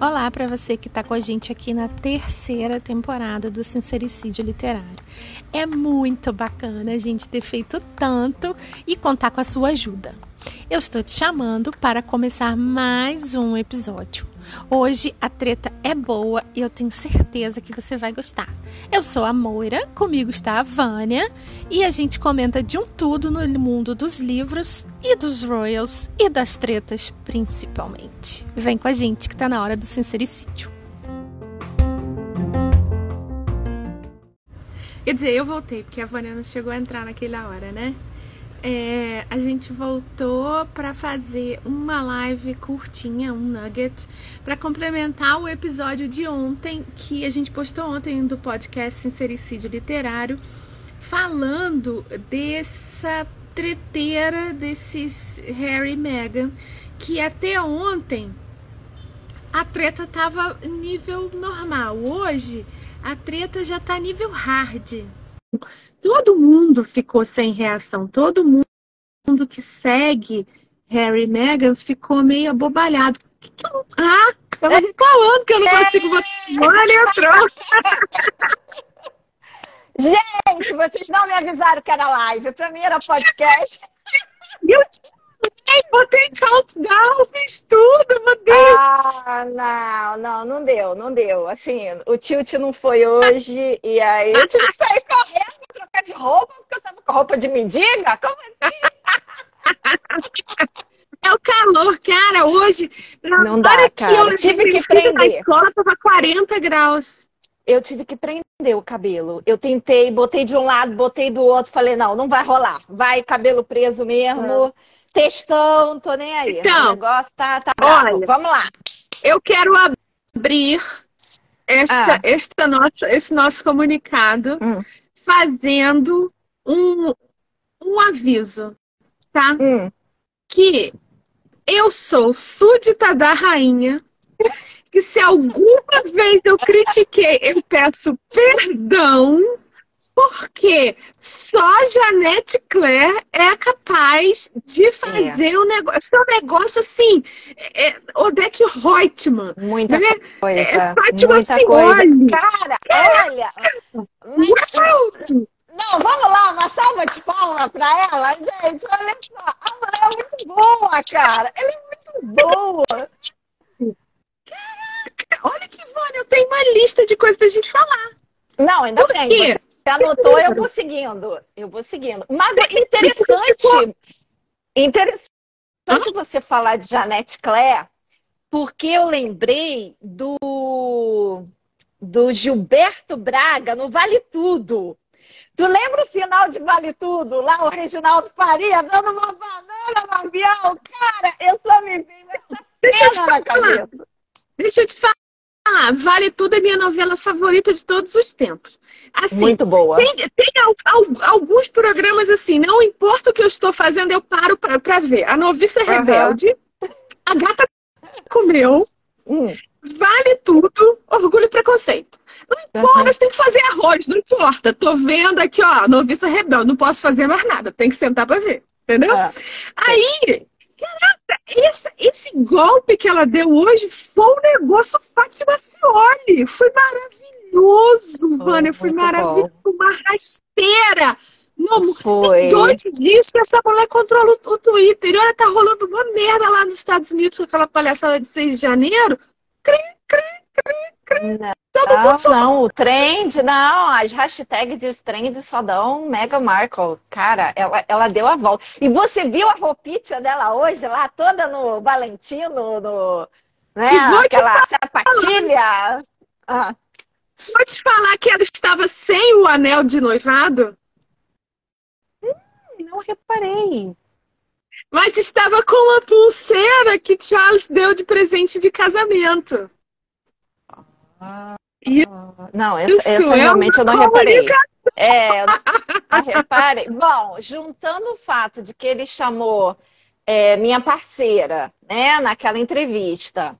Olá para você que está com a gente aqui na terceira temporada do Sincericídio Literário. É muito bacana a gente ter feito tanto e contar com a sua ajuda. Eu estou te chamando para começar mais um episódio. Hoje a treta é boa e eu tenho certeza que você vai gostar. Eu sou a Moira, comigo está a Vânia e a gente comenta de um tudo no mundo dos livros e dos royals e das tretas principalmente. Vem com a gente que está na hora do sincericídio. Quer dizer, eu voltei porque a Vânia não chegou a entrar naquela hora, né? É, a gente voltou para fazer uma live curtinha, um nugget, para complementar o episódio de ontem, que a gente postou ontem do podcast Sincericídio Literário, falando dessa treteira desses Harry e Meghan, que até ontem a treta tava nível normal. Hoje a treta já tá nível hard todo mundo ficou sem reação, todo mundo que segue Harry e Meghan ficou meio abobalhado. Ah, tava reclamando que eu não consigo botar. Olha, entrou. Gente, vocês não me avisaram que era live. Pra mim era podcast. Eu botei countdown, fiz tudo, meu Deus. Ah, não, não, não deu, não deu. Assim, o tilt não foi hoje, e aí eu tive que sair correndo trocar de roupa, porque eu tava com roupa de mendiga? Como assim? É o calor, cara, hoje. Não dá, cara. Eu tive que prender. Na escola tava 40 graus. Eu tive que prender o cabelo. Eu tentei, botei de um lado, botei do outro, falei, não, não vai rolar. Vai cabelo preso mesmo. Ah. Textão, tô nem aí. Então, o negócio tá, tá bravo. Olha, Vamos lá. Eu quero abrir esta, ah. esta nossa, esse nosso comunicado hum fazendo um, um aviso, tá? Hum. Que eu sou súdita da rainha, que se alguma vez eu critiquei, eu peço perdão, porque só Janete Claire é capaz de fazer o é. um negócio. Seu negócio assim, é, Odete Reutemann. Muita né? coisa. É, Fátima muita coisa. Cara, olha. Mas, não, vamos lá, uma salva de palmas pra ela, gente. Olha só, a mulher é muito boa, cara. Ela é muito boa. Caraca, olha que Vânia, eu tenho uma lista de coisas pra gente falar. Não, ainda Por bem. Quê? Você anotou, eu vou seguindo. Eu vou seguindo. Mas é interessante. Interessante você falar de Janete Claire, porque eu lembrei do, do Gilberto Braga no Vale Tudo. Tu lembra o final de Vale Tudo? Lá o Reginaldo Faria dando uma banana no avião? Cara, eu só me vi essa cena na cabeça. Deixa eu te falar. Vale Tudo é minha novela favorita de todos os tempos. Assim, Muito boa. Tem, tem alguns programas assim, não importa o que eu estou fazendo, eu paro para ver. A Noviça uhum. Rebelde, A Gata Comeu, hum. Vale Tudo, Orgulho e Preconceito. Não importa, uhum. você tem que fazer arroz, não importa. Tô vendo aqui, ó, Noviça Rebelde, não posso fazer mais nada, tem que sentar para ver. Entendeu? Uhum. Aí, caraca, esse, esse golpe que ela deu hoje foi um negócio Fátima Cioli. Foi maravilhoso, Vânia. Foi maravilhoso. Bom. Uma rasteira. Não, foi. Dois dias que essa mulher controla o, o Twitter. E olha, tá rolando uma merda lá nos Estados Unidos com aquela palhaçada de 6 de janeiro. Cri, cri, cri, cri. Não. Não, não, o trend, não, as hashtags e os trends só dão Mega Markle. Cara, ela, ela deu a volta. E você viu a roupinha dela hoje lá, toda no Valentino, no, né, aquela sapatilha? Ah. Vou te falar que ela estava sem o anel de noivado? Hum, não reparei. Mas estava com a pulseira que Charles deu de presente de casamento. Ah. Não, essa, essa é realmente eu não reparei. É, reparei. Bom, juntando o fato de que ele chamou é, minha parceira, né, naquela entrevista,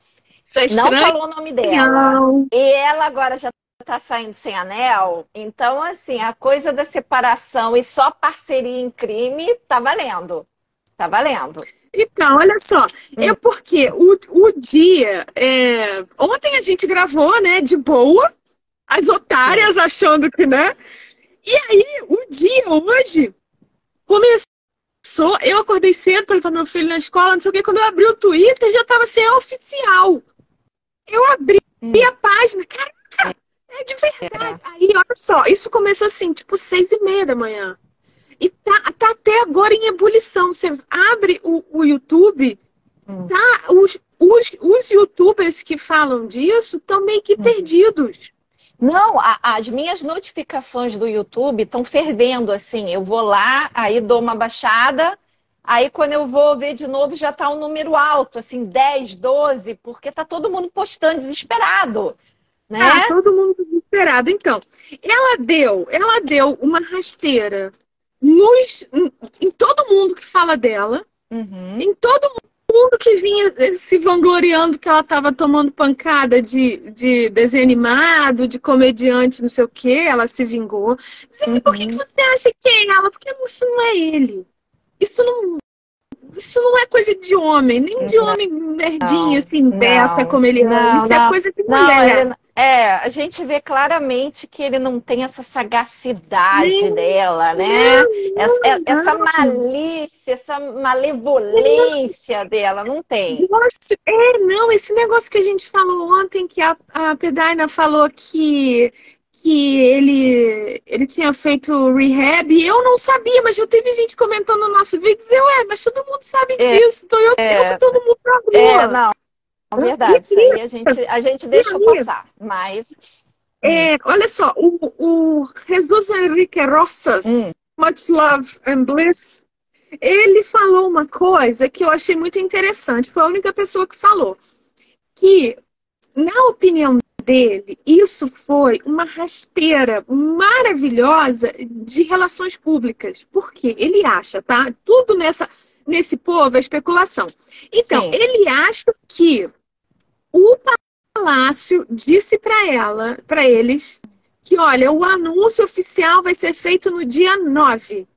é não falou o nome dela. Não. E ela agora já tá saindo sem anel. Então, assim, a coisa da separação e só parceria em crime tá valendo. Tá valendo. Então, olha só, hum. é porque o, o dia. É... Ontem a gente gravou, né, de boa, as otárias achando que, né? E aí, o dia hoje começou. Eu acordei cedo para levar meu filho na escola, não sei o que. Quando eu abri o Twitter, já estava sem oficial. Eu abri hum. a página, caraca, é de verdade. É. Aí, olha só, isso começou assim, tipo, seis e meia da manhã. E tá, tá até agora em ebulição. Você abre o, o YouTube, hum. tá? Os, os, os youtubers que falam disso estão meio que hum. perdidos. Não, a, as minhas notificações do YouTube estão fervendo assim. Eu vou lá, aí dou uma baixada, aí quando eu vou ver de novo já está um número alto, assim, 10, 12, porque tá todo mundo postando desesperado. Né? Ah, todo mundo desesperado. Então, ela deu, ela deu uma rasteira nos, em todo mundo que fala dela, uhum. em todo mundo que vinha se vangloriando que ela estava tomando pancada de, de desenho animado, de comediante, não sei o que, ela se vingou. Uhum. por que, que você acha que é ela? Porque isso não é ele. Isso não, isso não é coisa de homem, nem de homem nerdinho, assim, beta como ele é. Isso não, é coisa de mulher. Não, é, a gente vê claramente que ele não tem essa sagacidade nem, dela, né? Não, essa, é, não, essa malícia, essa malevolência dela, não tem. Nossa, é, não, esse negócio que a gente falou ontem, que a, a Pedaina falou que que ele, ele tinha feito rehab e eu não sabia, mas já teve gente comentando no nosso vídeo e eu, é, mas todo mundo sabe é, disso, então eu é, todo mundo pra rua. É, não, verdade, isso aí a gente, a gente deixa passar, mas... É, olha só, o, o Jesus Henrique Rosas, hum. Much Love and Bliss, ele falou uma coisa que eu achei muito interessante, foi a única pessoa que falou, que, na opinião dele, isso foi uma rasteira maravilhosa de relações públicas. Porque ele acha, tá? Tudo nessa, nesse povo é especulação. Então, Sim. ele acha que o palácio disse para ela, para eles, que olha, o anúncio oficial vai ser feito no dia 9.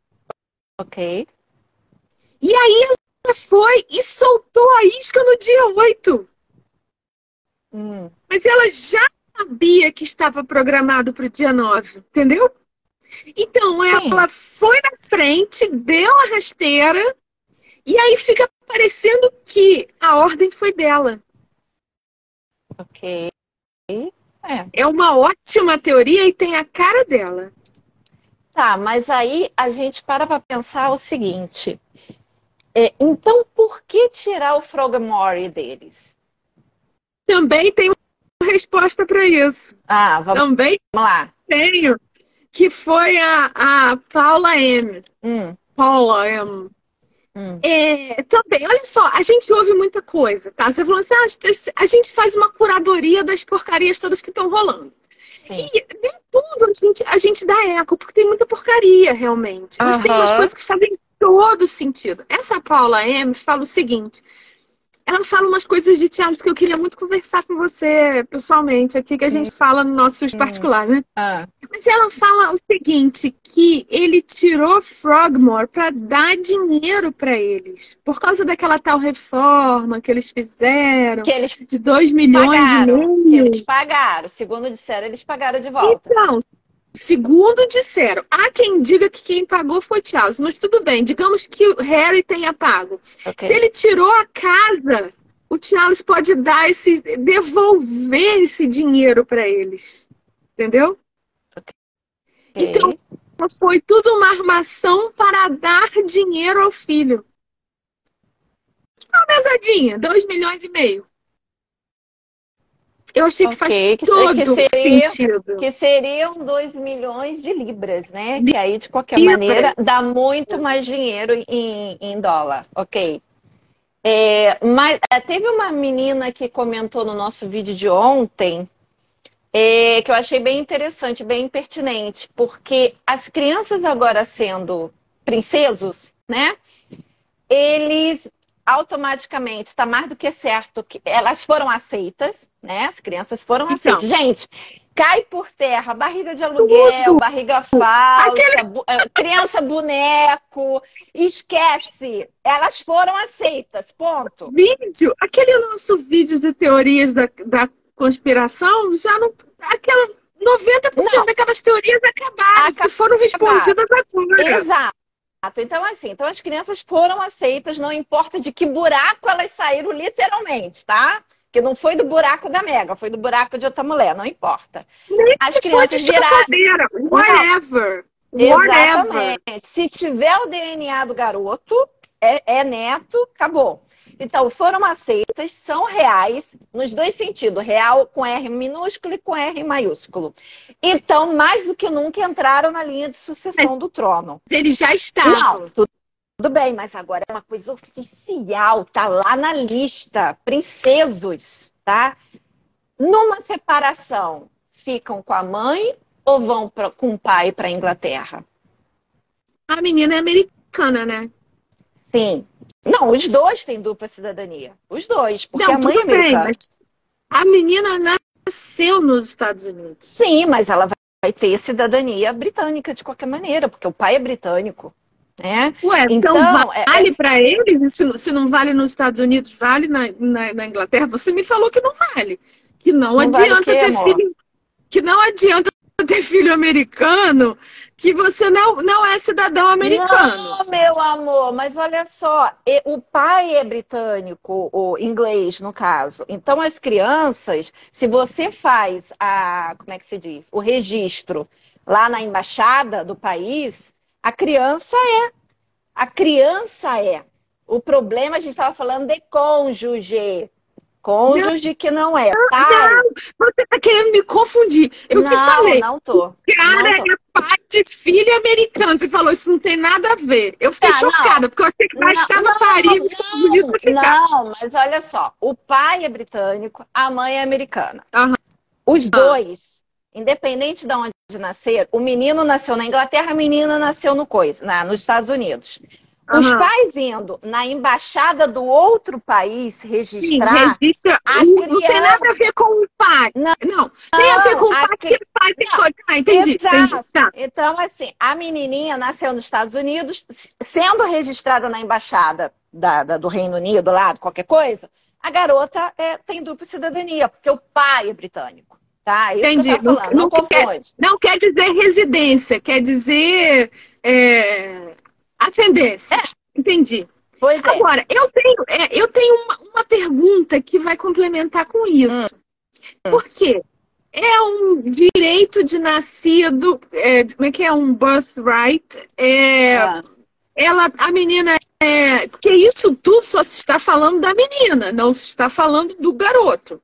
Ok. E aí ela foi e soltou a isca no dia 8. Hum. Mas ela já sabia que estava programado para o dia 9, entendeu? Então ela Sim. foi na frente, deu a rasteira, e aí fica parecendo que a ordem foi dela. Ok. É. é uma ótima teoria e tem a cara dela. Tá, mas aí a gente para para pensar o seguinte. É, então, por que tirar o Frogmore deles? Também tem uma resposta para isso. Ah, vamos, Também vamos lá. Tenho. Que foi a, a Paula M. Hum. Paula M. Hum. É, também, olha só, a gente ouve muita coisa, tá? Você falou assim, ah, a gente faz uma curadoria das porcarias todas que estão rolando. Sim. E nem tudo a gente, a gente dá eco, porque tem muita porcaria, realmente. Mas tem umas coisas que fazem todo sentido. Essa Paula M fala o seguinte: ela fala umas coisas de teatro que eu queria muito conversar com você pessoalmente aqui, que a gente fala no nosso hum. particular, né? Ah. Mas ela fala o seguinte, que ele tirou Frogmore para dar dinheiro para eles, por causa daquela tal reforma que eles fizeram, que eles de 2 milhões pagaram, e meio. eles pagaram, segundo disseram, eles pagaram de volta. Então, Segundo disseram, há quem diga que quem pagou foi Charles, mas tudo bem, digamos que o Harry tenha pago. Okay. Se ele tirou a casa, o Charles pode dar esse, devolver esse dinheiro para eles, entendeu? Okay. Então foi tudo uma armação para dar dinheiro ao filho. Uma mesadinha, dois milhões e meio. Eu achei que okay, faz que, todo que seria, sentido. Que seriam 2 milhões de libras, né? Que aí, de qualquer libras. maneira, dá muito mais dinheiro em, em dólar. Ok. É, mas é, teve uma menina que comentou no nosso vídeo de ontem é, que eu achei bem interessante, bem pertinente, porque as crianças agora sendo princesos, né? Eles automaticamente está mais do que certo que elas foram aceitas, né? As crianças foram então. aceitas. Gente, cai por terra, barriga de aluguel, Tudo. barriga falsa, Aquele... bu eh, criança boneco, esquece. Elas foram aceitas, ponto. Vídeo, aquele nosso vídeo de teorias da, da conspiração, já não. Aquela 90% não. daquelas teorias acabaram, foram respondidas agora. Exato. Então, assim, então as crianças foram aceitas, não importa de que buraco elas saíram literalmente, tá? Que não foi do buraco da Mega, foi do buraco de outra mulher, não importa. Nem as crianças viraram. Whatever. Exatamente. Se tiver o DNA do garoto, é, é neto, acabou. Então, foram aceitas, são reais, nos dois sentidos, real com R minúsculo e com R maiúsculo. Então, mais do que nunca, entraram na linha de sucessão do trono. Eles já estavam. Não, tudo, tudo bem, mas agora é uma coisa oficial, tá lá na lista. Princesos, tá? Numa separação, ficam com a mãe ou vão pra, com o pai para Inglaterra? A menina é americana, né? Sim. Não, os dois têm dupla cidadania. Os dois. Porque Não, a mãe tudo é bem, mas a menina nasceu nos Estados Unidos. Sim, mas ela vai ter cidadania britânica de qualquer maneira, porque o pai é britânico. Né? Ué, então, então é, vale é... para eles? Se, se, não vale nos Estados Unidos, vale na, na, na, Inglaterra? Você me falou que não vale. Que não, não adianta vale ter amor? filho. Que não adianta ter filho americano que você não, não é cidadão americano. Não, meu amor, mas olha só, o pai é britânico, o inglês, no caso. Então, as crianças, se você faz a, como é que se diz? O registro lá na embaixada do país, a criança é. A criança é. O problema, a gente estava falando de cônjuge. Cônjuge que não é pai. Não, você tá querendo me confundir. Eu não, que falei. Não tô. O cara não tô. é pai de filho americano. Você falou, isso não tem nada a ver. Eu fiquei tá, chocada, não. porque eu achei que bastava parir não, não, mas olha só. O pai é britânico, a mãe é americana. Uhum. Os dois, independente de onde nascer, o menino nasceu na Inglaterra, a menina nasceu no coisa, na, nos Estados Unidos. Uhum. Os pais indo na embaixada do outro país registrar. Sim, registra. A não criança... tem nada a ver com o pai. Não, não. tem a ver com o pai, que o pai coisa. Ah, entendi. Exato. entendi. Tá. Então, assim, a menininha nasceu nos Estados Unidos, sendo registrada na embaixada da, da, do Reino Unido, lá, qualquer coisa, a garota é, tem dupla cidadania, porque o pai é britânico. Tá? Isso Entendi. não, não, não, quer, não quer dizer residência, quer dizer. É Ascendência. É. Entendi. Pois é. Agora, eu tenho, é, eu tenho uma, uma, pergunta que vai complementar com isso. Hum. Por quê? É um direito de nascido, é, como é que é? Um birthright. É, ah. Ela, a menina é. Porque isso tudo só se está falando da menina, não se está falando do garoto.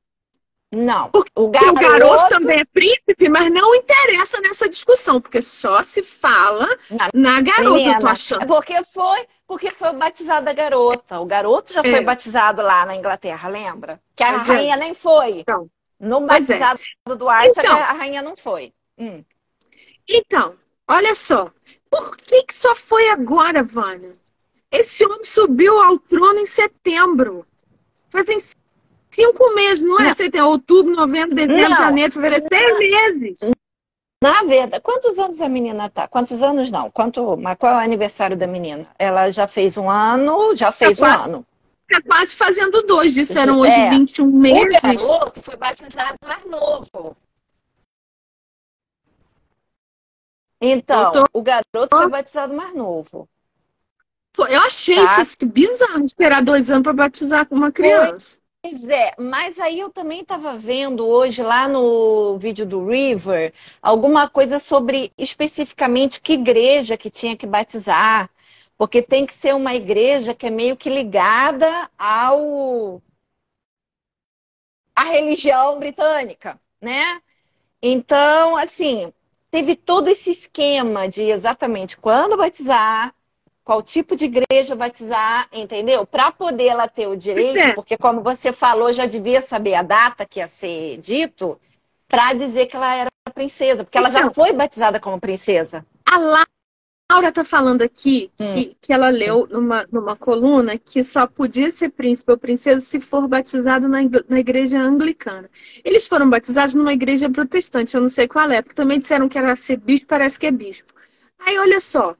Não. O garoto... o garoto... também é príncipe, mas não interessa nessa discussão, porque só se fala na, na garota, menina, eu tô achando. Porque foi, porque foi batizada a garota. O garoto já é. foi batizado lá na Inglaterra, lembra? Que a mas é. rainha é. nem foi. Então, no é. batizado é. do Aisha, então, a rainha não foi. Hum. Então, olha só. Por que, que só foi agora, Vânia? Esse homem subiu ao trono em setembro. Fazem cinco meses, não é? Não. Você tem outubro, novembro, dezembro, não. janeiro, fevereiro, seis meses. Na verdade, quantos anos a menina tá? Quantos anos não? Quanto, mas qual é o aniversário da menina? Ela já fez um ano, já fez tá um quase, ano. Tá quase fazendo dois, disseram hoje é. 21 meses. O garoto foi batizado mais novo. Então, tô... o garoto foi batizado mais novo. Eu achei tá? isso bizarro esperar dois anos para batizar uma criança. Pois é, mas aí eu também estava vendo hoje lá no vídeo do River alguma coisa sobre especificamente que igreja que tinha que batizar, porque tem que ser uma igreja que é meio que ligada ao à religião britânica, né? Então, assim, teve todo esse esquema de exatamente quando batizar, qual tipo de igreja batizar, entendeu? Para poder ela ter o direito, é. porque como você falou, já devia saber a data que ia ser dito, para dizer que ela era princesa, porque ela então, já foi batizada como princesa. A Laura tá falando aqui hum. que, que ela leu numa, numa coluna que só podia ser príncipe ou princesa se for batizado na, na igreja anglicana. Eles foram batizados numa igreja protestante, eu não sei qual é, porque também disseram que era ser bispo, parece que é bispo. Aí, olha só.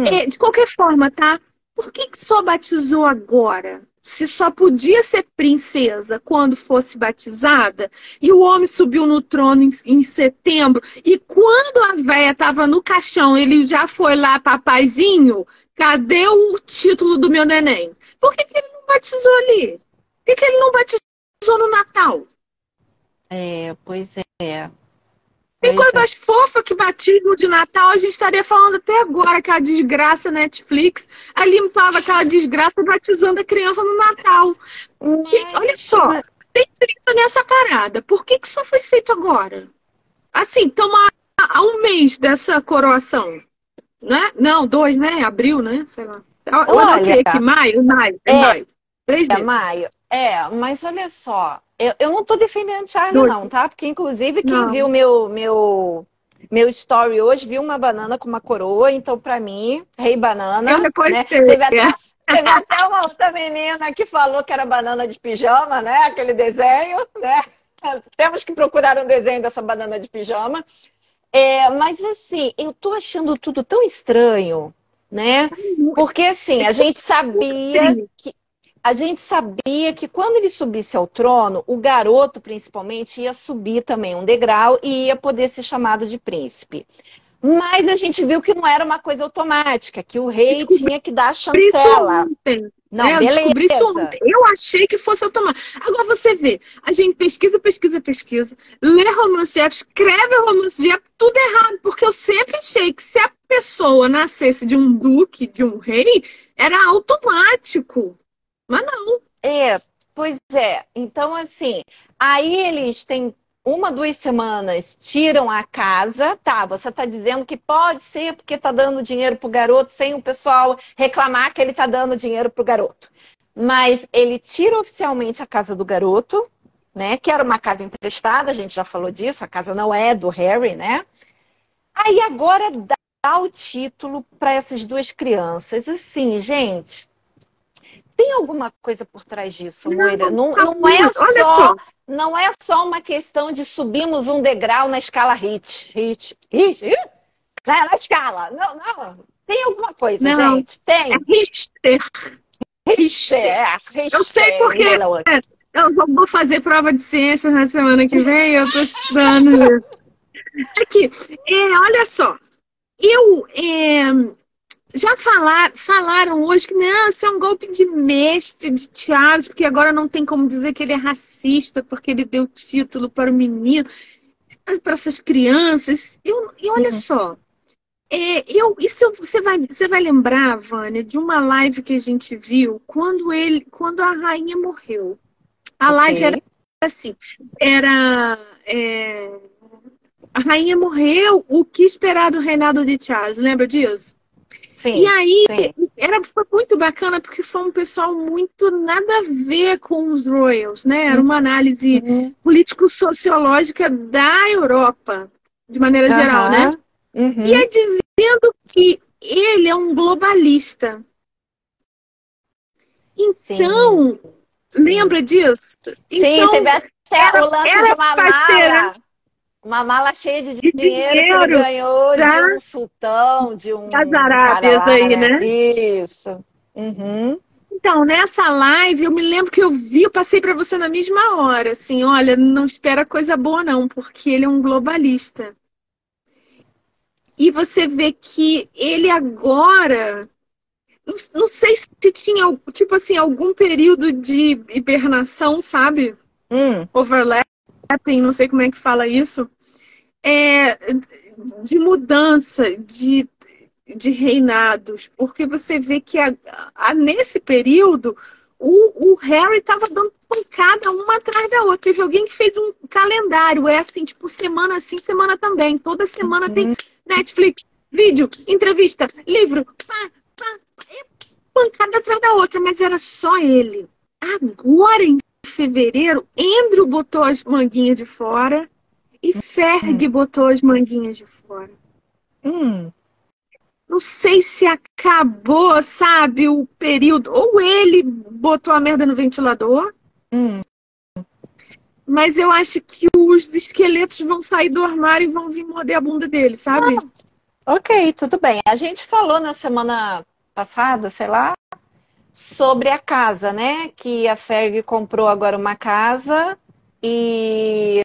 Hum. É, de qualquer forma, tá? Por que, que só batizou agora? se só podia ser princesa quando fosse batizada, e o homem subiu no trono em, em setembro, e quando a véia estava no caixão, ele já foi lá, papaizinho, cadê o título do meu neném? Por que, que ele não batizou ali? Por que, que ele não batizou no Natal? É, pois é. Tem coisa mais fofa que batismo de Natal, a gente estaria falando até agora que a desgraça Netflix a limpava aquela desgraça batizando a criança no Natal. Que, olha só, tem treta nessa parada. Por que, que só foi feito agora? Assim, estamos há um mês dessa coroação. Né? Não, dois, né? Abril, né? Sei lá. Olha, olha aqui, maio, maio, é, maio. Três é, maio. É, mas olha só, eu, eu não estou defendendo Charlie, não, tá? Porque, inclusive, quem não. viu meu, meu, meu story hoje viu uma banana com uma coroa, então, para mim, rei banana. Eu né? Teve até, teve até uma outra menina que falou que era banana de pijama, né? Aquele desenho, né? Temos que procurar um desenho dessa banana de pijama. É, mas assim, eu tô achando tudo tão estranho, né? Porque assim, a gente sabia que a gente sabia que quando ele subisse ao trono, o garoto, principalmente, ia subir também um degrau e ia poder ser chamado de príncipe. Mas a gente viu que não era uma coisa automática, que o rei descobri tinha que dar a chancela. Não, é, beleza. Eu isso ontem. Eu achei que fosse automático. Agora você vê, a gente pesquisa, pesquisa, pesquisa, lê romance de escreve romance de tudo errado, porque eu sempre achei que se a pessoa nascesse de um duque, de um rei, era automático. Mas não. É, pois é. Então, assim, aí eles têm uma, duas semanas, tiram a casa. Tá, você está dizendo que pode ser porque está dando dinheiro pro garoto sem o pessoal reclamar que ele está dando dinheiro pro garoto. Mas ele tira oficialmente a casa do garoto, né? Que era uma casa emprestada, a gente já falou disso, a casa não é do Harry, né? Aí agora dá o título para essas duas crianças. Assim, gente, tem alguma coisa por trás disso, Moira? Não, não, não, é só, não é só uma questão de subirmos um degrau na escala HIT. HIT, HIT, HIT? Na, na escala. Não, não. Tem alguma coisa, não, gente? Tem. É Richter. Richter. É, Richter. Eu sei porque eu vou fazer prova de ciências na semana que vem, eu estou estudando Aqui, é, olha só. Eu, é, já falar, falaram hoje que não, isso é um golpe de mestre de Charles, porque agora não tem como dizer que ele é racista, porque ele deu título para o menino, para essas crianças. Eu, e olha uhum. só, é, eu, isso você vai, você vai lembrar, Vânia, de uma live que a gente viu quando ele, quando a rainha morreu. A okay. live era assim, era é, a rainha morreu, o que esperar do reinado de Charles? Lembra disso? Sim, e aí sim. Era, foi muito bacana porque foi um pessoal muito nada a ver com os Royals, né? Era uma análise uhum. político-sociológica da Europa, de maneira uhum. geral, né? Uhum. E é dizendo que ele é um globalista. Então, sim. lembra disso? Sim, então, teve até o lance de uma mala. Uma mala cheia de, dinheiro, dinheiro, que ele ganhou de um sultão, de um. Das Arábias aí, né? Isso. Uhum. Então, nessa live, eu me lembro que eu vi, eu passei para você na mesma hora, assim, olha, não espera coisa boa não, porque ele é um globalista. E você vê que ele agora, não, não sei se tinha, tipo assim, algum período de hibernação, sabe? Hum. Overlapping, não sei como é que fala isso é, de mudança de, de reinados, porque você vê que a, a, nesse período o, o Harry estava dando pancada uma atrás da outra. Teve alguém que fez um calendário, é assim, tipo, semana assim, semana também. Toda semana uhum. tem Netflix, vídeo, entrevista, livro, pá, pá, é pancada atrás da outra, mas era só ele. Agora, em fevereiro, Andrew botou as manguinhas de fora e Ferg hum. botou as manguinhas de fora. Hum. não sei se acabou, sabe, o período. Ou ele botou a merda no ventilador. Hum. Mas eu acho que os esqueletos vão sair do armário e vão vir morder a bunda dele, sabe? Ah, ok, tudo bem. A gente falou na semana passada, sei lá, sobre a casa, né? Que a Ferg comprou agora uma casa e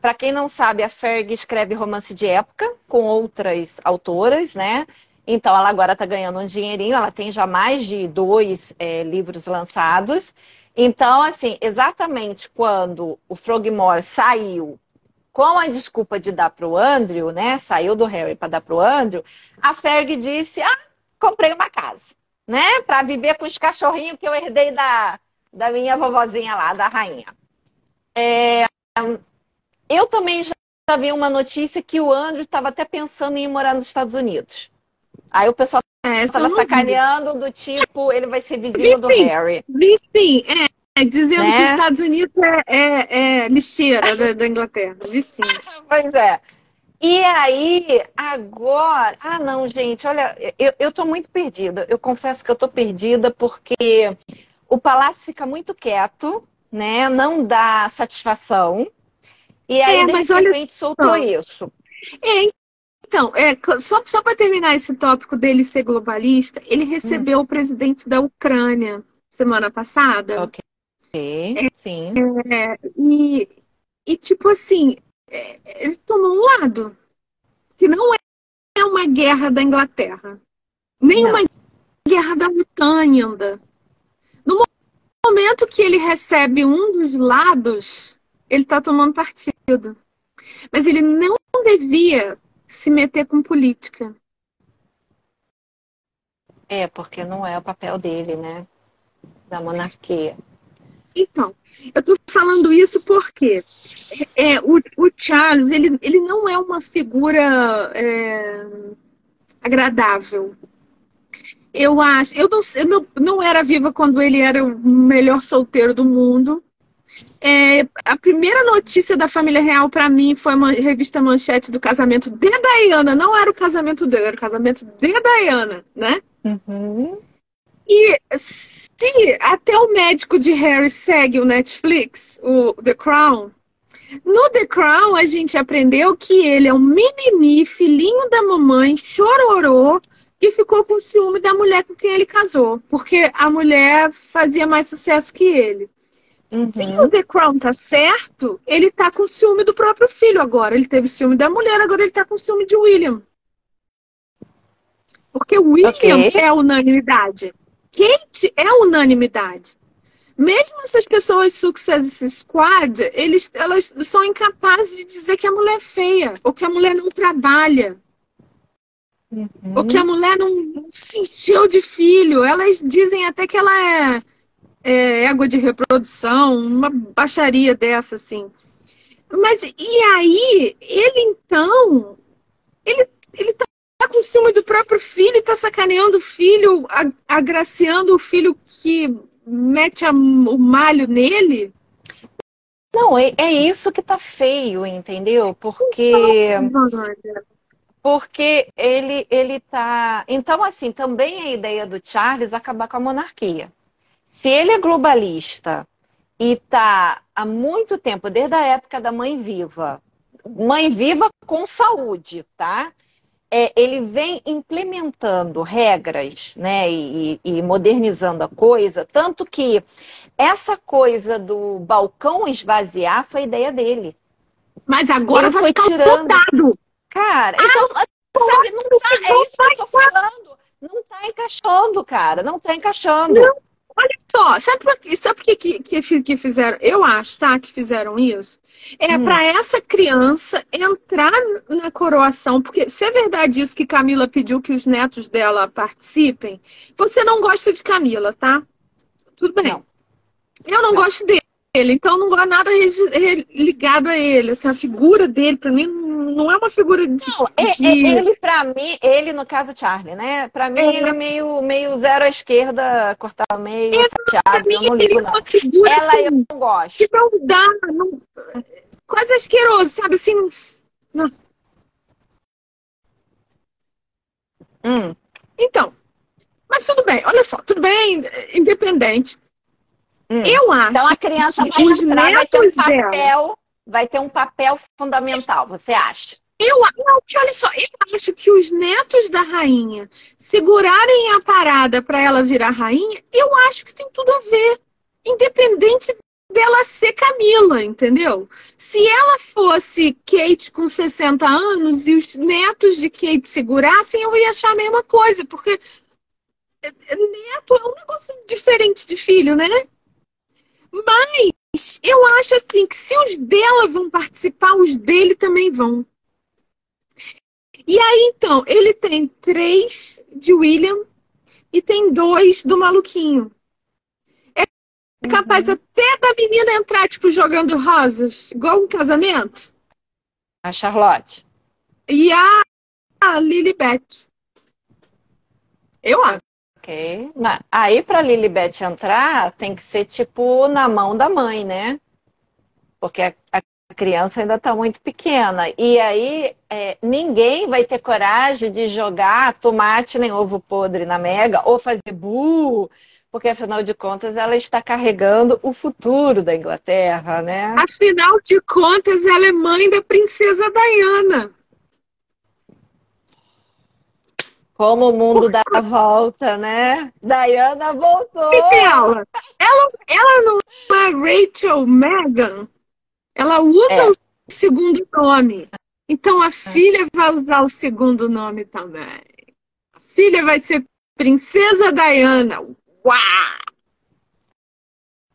para quem não sabe, a Ferg escreve romance de época com outras autoras, né? Então ela agora está ganhando um dinheirinho, ela tem já mais de dois é, livros lançados. Então, assim, exatamente quando o Frogmore saiu com a desculpa de dar para o Andrew, né? Saiu do Harry para dar para o Andrew, a Ferg disse: Ah, comprei uma casa, né? Para viver com os cachorrinhos que eu herdei da, da minha vovozinha lá, da rainha. É, eu também já vi uma notícia que o Andrew estava até pensando em ir morar nos Estados Unidos. Aí o pessoal estava é, sacaneando do tipo, ele vai ser vizinho do Harry. Vi sim, é, dizendo né? que os Estados Unidos é, é, é lixeira da, da, Inglaterra. Vi sim. pois é. E aí, agora. Ah, não, gente, olha, eu, eu tô muito perdida. Eu confesso que eu tô perdida porque o palácio fica muito quieto, né? Não dá satisfação. E aí, é, de mas repente, olha... soltou isso. É, então, é, só, só para terminar esse tópico dele ser globalista, ele recebeu hum. o presidente da Ucrânia semana passada. Ok. É, Sim. É, e, e, tipo assim, ele tomou um lado. Que não é uma guerra da Inglaterra. Nem não. uma guerra da OTAN ainda. No momento que ele recebe um dos lados, ele está tomando partido. Mas ele não devia se meter com política. É, porque não é o papel dele, né? Da monarquia. Então, eu estou falando isso porque é, o, o, Charles ele, ele não é uma figura é, agradável. Eu acho, eu não, eu não, não era viva quando ele era o melhor solteiro do mundo. É, a primeira notícia da família real para mim foi uma revista manchete do casamento de Diana. Não era o casamento dele, era o casamento de Diana, né? Uhum. E se até o médico de Harry segue o Netflix, o The Crown, no The Crown a gente aprendeu que ele é um mimimi, filhinho da mamãe, chororô, que ficou com ciúme da mulher com quem ele casou, porque a mulher fazia mais sucesso que ele. Uhum. Se o The Crown tá certo, ele tá com ciúme do próprio filho agora. Ele teve ciúme da mulher, agora ele tá com ciúme de William. Porque William okay. é unanimidade. Kate é unanimidade. Mesmo essas pessoas Success Squad, eles, elas são incapazes de dizer que a mulher é feia, ou que a mulher não trabalha, uhum. ou que a mulher não se encheu de filho. Elas dizem até que ela é é, égua de reprodução, uma baixaria dessa, assim. Mas e aí, ele então, ele, ele tá com ciúme do próprio filho tá sacaneando o filho, agraciando o filho que mete a, o malho nele? Não, é, é isso que tá feio, entendeu? Porque. Porque ele, ele tá. Então, assim, também a ideia do Charles acabar com a monarquia. Se ele é globalista e está há muito tempo, desde a época da mãe viva, mãe viva com saúde, tá? É, ele vem implementando regras, né, e, e, modernizando a coisa, tanto que essa coisa do balcão esvaziar foi ideia dele. Mas agora ele foi tirando. Lotado. Cara, ah, então, sabe, não tá, é isso que eu tô falando. Não tá encaixando, cara, não tá encaixando. Não só, sabe por, sabe por que, que, que fizeram? Eu acho, tá? Que fizeram isso. É hum. para essa criança entrar na coroação, porque se é verdade isso que Camila pediu que os netos dela participem, você não gosta de Camila, tá? Tudo bem. Não. Eu não, não. gosto dele ele, então não gosto nada ligado a ele. Assim, a figura dele, para mim, não é uma figura de. Não, é, de... É, ele, para mim, ele, no caso, Charlie, né? Para mim, é. ele é meio, meio zero à esquerda, cortar o meio, é, fatiado. Mim, eu não ligo, é não. Figura, Ela assim, eu não gosto. Que não dá. Não... Quase asqueroso, sabe? Assim. Não... Hum. Então, mas tudo bem, olha só, tudo bem, independente. Hum. Eu acho então a criança vai os netos vai ter um papel, dela, vai ter um papel fundamental, você acha? Eu, não, olha só, eu acho que os netos da rainha segurarem a parada para ela virar rainha, eu acho que tem tudo a ver. Independente dela ser Camila, entendeu? Se ela fosse Kate com 60 anos e os netos de Kate segurassem, eu ia achar a mesma coisa, porque neto é um negócio diferente de filho, né? Mas eu acho assim que se os dela vão participar, os dele também vão. E aí, então, ele tem três de William e tem dois do maluquinho. É capaz uhum. até da menina entrar, tipo, jogando rosas, igual um casamento. A Charlotte. E a, a Lilibet. Eu acho. Ok. Aí, pra Lilibet entrar, tem que ser, tipo, na mão da mãe, né? Porque a, a criança ainda está muito pequena. E aí é, ninguém vai ter coragem de jogar tomate nem ovo podre na Mega ou fazer bu, porque afinal de contas ela está carregando o futuro da Inglaterra, né? Afinal de contas, ela é mãe da princesa Diana. Como o mundo dá a volta, né? Diana voltou. Ela, ela, ela não é Rachel Megan? Ela usa é. o segundo nome. Então a é. filha vai usar o segundo nome também. A filha vai ser Princesa Diana. Uau!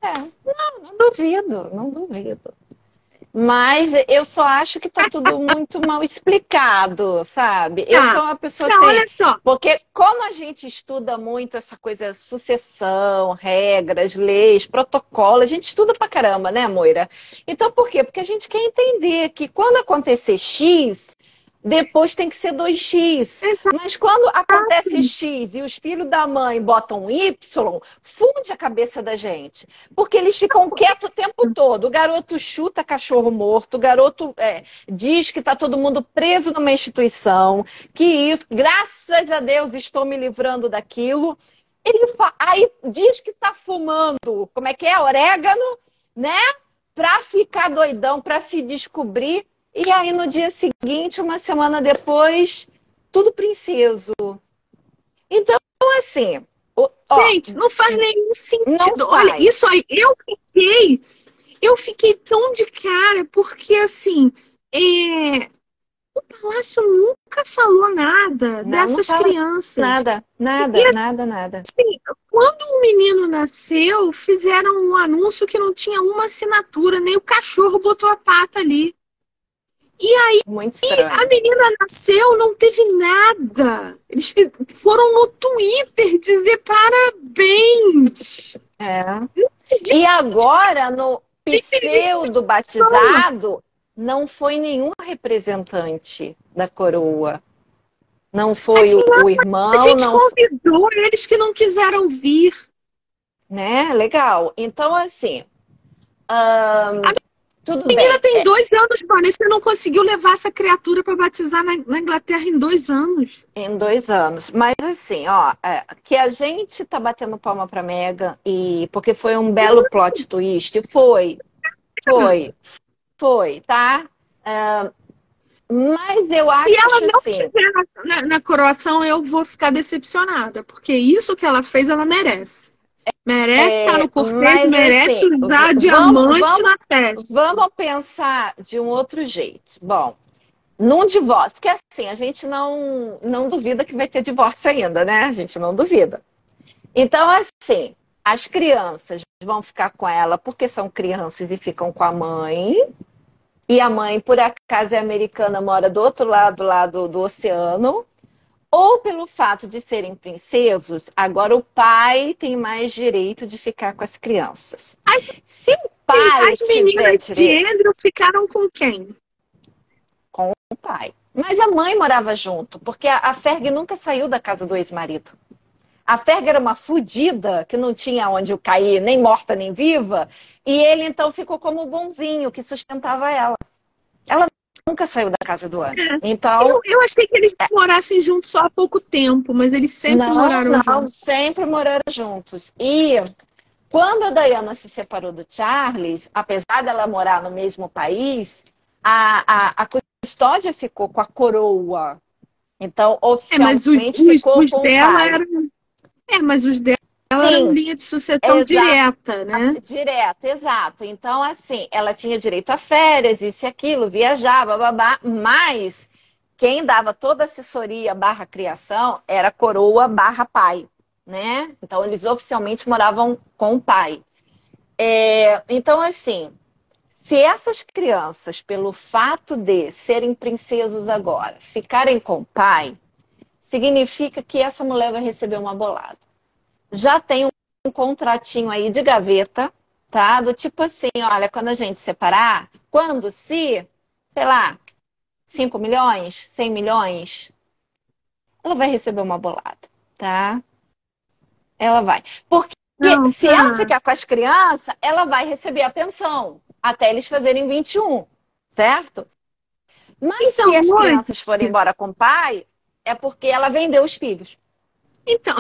É, não, não duvido, não duvido. Mas eu só acho que tá tudo muito mal explicado, sabe? Eu ah, sou uma pessoa não, assim, olha só. Porque como a gente estuda muito essa coisa sucessão, regras, leis, protocolo, a gente estuda pra caramba, né, Moira? Então por quê? Porque a gente quer entender que quando acontecer X, depois tem que ser 2x. Mas quando acontece x e os filhos da mãe botam y, funde a cabeça da gente. Porque eles ficam quietos o tempo todo. O garoto chuta cachorro morto, o garoto é, diz que está todo mundo preso numa instituição, que isso, graças a Deus, estou me livrando daquilo. Ele aí diz que está fumando, como é que é? Orégano, né? Para ficar doidão, para se descobrir e aí no dia seguinte, uma semana depois, tudo princeso. Então, assim. Gente, ó, não faz nenhum sentido. Olha, isso aí, eu fiquei. Eu fiquei tão de cara, porque assim. É, o palácio nunca falou nada não, dessas não crianças. Nada, nada, e, nada, nada. Assim, quando o menino nasceu, fizeram um anúncio que não tinha uma assinatura, nem o cachorro botou a pata ali. E aí a menina nasceu, não teve nada. Eles foram no Twitter dizer parabéns. É. E agora, no pseudo batizado, não foi nenhum representante da coroa. Não foi o, o, irmão. A gente não... convidou eles que não quiseram vir. Né? Legal. Então, assim. Um... Tudo a menina bem. tem é... dois anos. Você não conseguiu levar essa criatura para batizar na, na, Inglaterra em dois anos. Em dois anos. Mas assim, ó, é, que a gente tá batendo palma pra Megan e porque foi um belo plot twist. Foi. Foi. Foi, tá? Uh, mas eu acho que. Se ela não assim... estiver na, na, na coroação, eu vou ficar decepcionada. Porque isso que ela fez, ela merece. Merece é, estar no cortejo, merece assim, usar vamos, diamante vamos, na testa. Vamos pensar de um outro jeito. Bom, num divórcio, porque assim, a gente não, não duvida que vai ter divórcio ainda, né? A gente não duvida. Então, assim, as crianças vão ficar com ela porque são crianças e ficam com a mãe. E a mãe, por acaso, é americana, mora do outro lado, lado do oceano ou pelo fato de serem princesos, agora o pai tem mais direito de ficar com as crianças. As, Se o pai as meninas direito, de Andrew ficaram com quem? Com o pai. Mas a mãe morava junto, porque a, a Ferg nunca saiu da casa do ex-marido. A Ferg era uma fudida que não tinha onde cair, nem morta nem viva, e ele então ficou como bonzinho que sustentava ela. Ela nunca saiu da casa do Andy. É. Então, eu, eu, achei que eles é. morassem juntos só há pouco tempo, mas eles sempre não, moraram não, juntos. sempre moraram juntos. E quando a Diana se separou do Charles, apesar dela morar no mesmo país, a, a, a custódia ficou com a coroa. Então, oficialmente é, mas os, ficou os, os com dela o pai. Era... É, mas os dela ela era linha de sucessão direta, né? Direta, exato. Então, assim, ela tinha direito a férias, isso e aquilo, viajava, babá, mas quem dava toda a assessoria barra criação era coroa barra pai, né? Então, eles oficialmente moravam com o pai. É, então, assim, se essas crianças, pelo fato de serem princesos agora, ficarem com o pai, significa que essa mulher vai receber uma bolada já tem um contratinho aí de gaveta, tá? Do tipo assim, olha, quando a gente separar, quando se, sei lá, 5 milhões, 100 milhões, ela vai receber uma bolada, tá? Ela vai. Porque Não, se tá. ela ficar com as crianças, ela vai receber a pensão até eles fazerem 21, certo? Mas então, se as crianças forem embora com o pai, é porque ela vendeu os filhos. Então,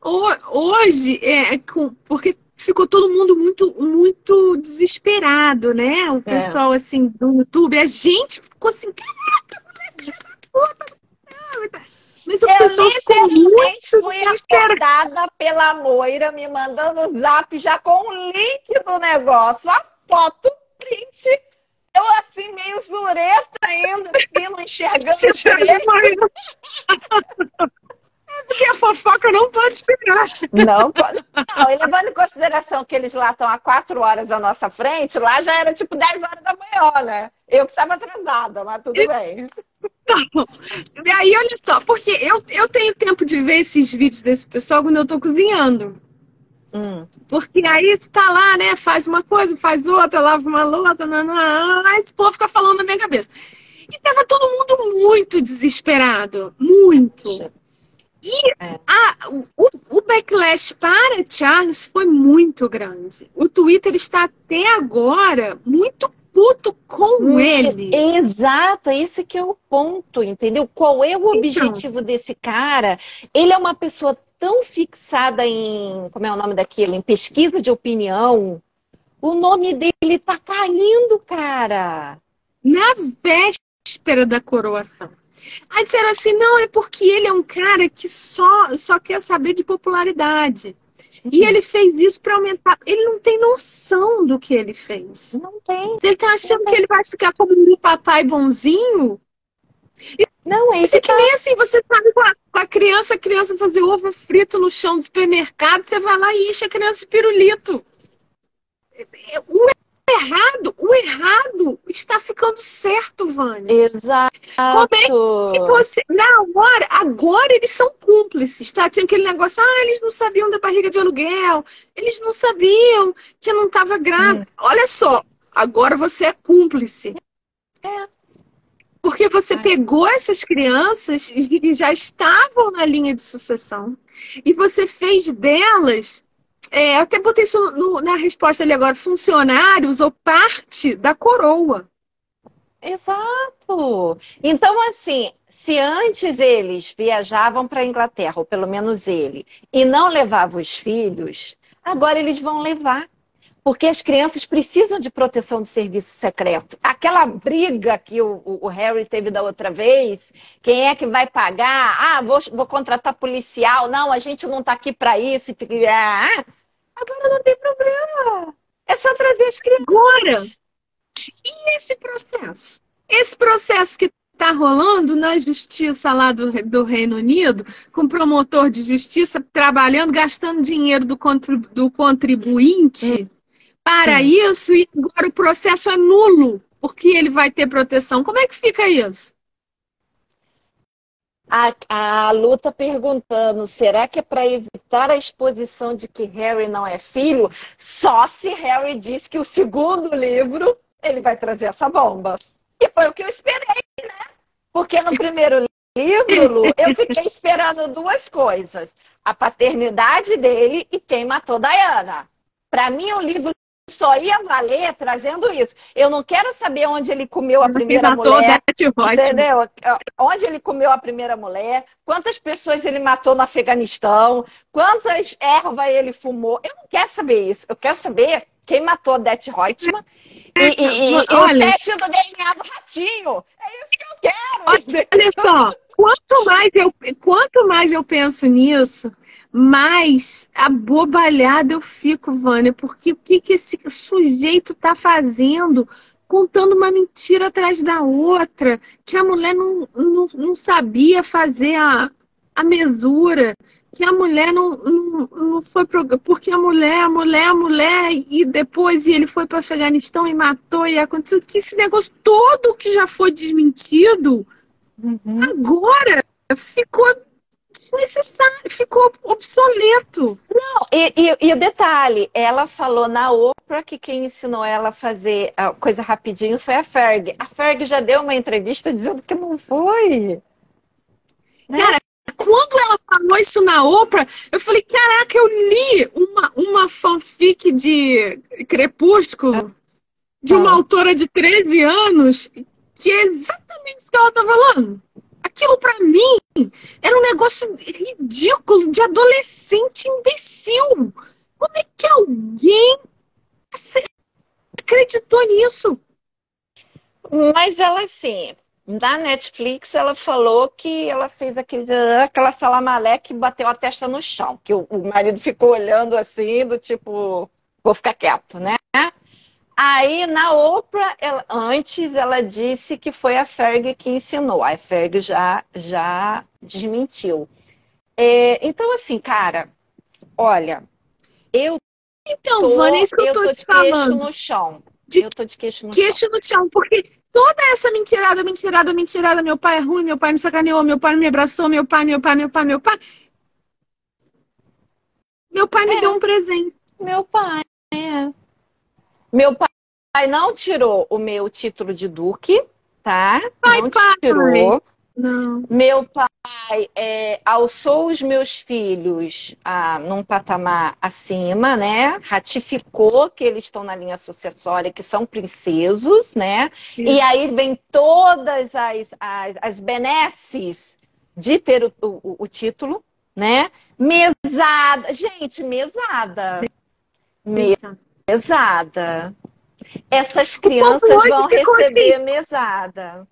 Hoje, é, porque ficou todo mundo muito, muito desesperado, né? O é. pessoal, é. assim, do YouTube, a gente ficou assim, caraca, mulher, da puta, mas o eu pessoal ficou muito fui acordada pela Moira me mandando o zap já com o link do negócio, a foto, print. Eu assim, meio zureta ainda, assim, não enxergando direito. Porque a fofoca não pode esperar. Não pode. Não, e levando em consideração que eles lá estão há quatro horas à nossa frente, lá já era tipo 10 horas da manhã, né? Eu que estava atrasada, mas tudo e... bem. Então, e aí, olha só, porque eu, eu tenho tempo de ver esses vídeos desse pessoal quando eu tô cozinhando. Hum. Porque aí você tá lá, né? Faz uma coisa, faz outra, lava uma louça, aí esse povo fica falando na minha cabeça. E tava todo mundo muito desesperado. Muito. E é. a, o, o, backlash para Charles foi muito grande. O Twitter está até agora muito puto com muito, ele. Exato, esse que é o ponto, entendeu? Qual é o então, objetivo desse cara? Ele é uma pessoa tão fixada em, como é o nome daquilo, em pesquisa de opinião. O nome dele tá caindo, cara. Na véspera da coroação. Aí disseram assim, não, é porque ele é um cara que só, só quer saber de popularidade. E ele fez isso para aumentar. Ele não tem noção do que ele fez. Não tem. Ele tá achando que ele vai ficar como um papai bonzinho. Não, é isso é que tá... nem assim, você sabe com a, com a, criança, a criança fazer ovo frito no chão do supermercado, você vai lá e enche a criança de pirulito. O errado, o errado está ficando certo, Vânia. Exato. Como é que você. Na hora, agora eles são cúmplices, tá? Tinha aquele negócio, ah, eles não sabiam da barriga de aluguel, eles não sabiam que eu não estava grávida. Hum. Olha só, agora você é cúmplice. É. Porque você pegou essas crianças que já estavam na linha de sucessão e você fez delas é, até botei isso no, na resposta ali agora, funcionários ou parte da coroa. Exato. Então, assim, se antes eles viajavam para a Inglaterra, ou pelo menos ele, e não levavam os filhos, agora eles vão levar. Porque as crianças precisam de proteção de serviço secreto. Aquela briga que o, o Harry teve da outra vez, quem é que vai pagar? Ah, vou, vou contratar policial. Não, a gente não está aqui para isso. Ah, agora não tem problema. É só trazer as crianças. Agora, e esse processo? Esse processo que está rolando na justiça lá do, do Reino Unido, com promotor de justiça trabalhando, gastando dinheiro do, contribu, do contribuinte hum. para hum. isso, e agora o processo é nulo, porque ele vai ter proteção. Como é que fica isso? A, a luta perguntando: será que é para evitar a exposição de que Harry não é filho? Só se Harry diz que o segundo livro ele vai trazer essa bomba. E foi o que eu esperei, né? Porque no primeiro livro, Lu, eu fiquei esperando duas coisas: a paternidade dele e quem matou Diana. Para mim, o livro só ia valer trazendo isso. Eu não quero saber onde ele comeu a primeira mulher. Entendeu? Onde ele comeu a primeira mulher, quantas pessoas ele matou no Afeganistão, quantas ervas ele fumou. Eu não quero saber isso. Eu quero saber quem matou a Dete Reutemann e, e, e, Olha, e o teste do DNA do ratinho. É isso que eu quero. Olha só, quanto mais eu, quanto mais eu penso nisso, mais abobalhada eu fico, Vânia, porque o que, que esse sujeito tá fazendo? Contando uma mentira atrás da outra, que a mulher não, não, não sabia fazer a, a mesura, que a mulher não, não, não foi pro, porque a mulher, a mulher, a mulher, e depois ele foi para o Afeganistão e matou, e aconteceu que esse negócio todo que já foi desmentido, uhum. agora ficou desnecessário, ficou obsoleto. Não, e, e, e, o detalhe, ela falou na Oprah que quem ensinou ela a fazer a coisa rapidinho foi a Ferg. A Ferg já deu uma entrevista dizendo que não foi. Né? Cara, quando ela falou isso na Oprah, eu falei, caraca, eu li uma, uma fanfic de Crepúsculo de uma ah. autora de 13 anos que é exatamente isso que ela tá falando. Aquilo para mim era um negócio ridículo de adolescente imbecil. Como é que alguém acreditou nisso? Mas ela, assim, da Netflix, ela falou que ela fez aquele, aquela salamaleque que bateu a testa no chão. Que o, o marido ficou olhando assim, do tipo, vou ficar quieto, né? Aí, na Oprah, ela, antes ela disse que foi a Ferg que ensinou. A Ferg já, já desmentiu. É, então, assim, cara, olha, eu então, tô, Vânia, é isso que eu, eu tô, tô te falando. no chão. De eu tô de queixo no queixo chão. no chão, porque toda essa mentirada, mentirada, mentirada, meu pai é ruim, meu pai me sacaneou, meu pai me abraçou, meu pai, meu pai, meu pai, meu pai. Meu pai me é. deu um presente. Meu pai, é. Meu pai não tirou o meu título de duque, tá? Pai, não pai. tirou. Não. Meu pai é, alçou os meus filhos ah, num patamar acima, né? Ratificou que eles estão na linha sucessória, que são princesos, né? Sim. E aí vem todas as, as, as benesses de ter o, o, o título, né? Mesada. Gente, mesada. Mesada mesada. Essas crianças vão receber assim. mesada.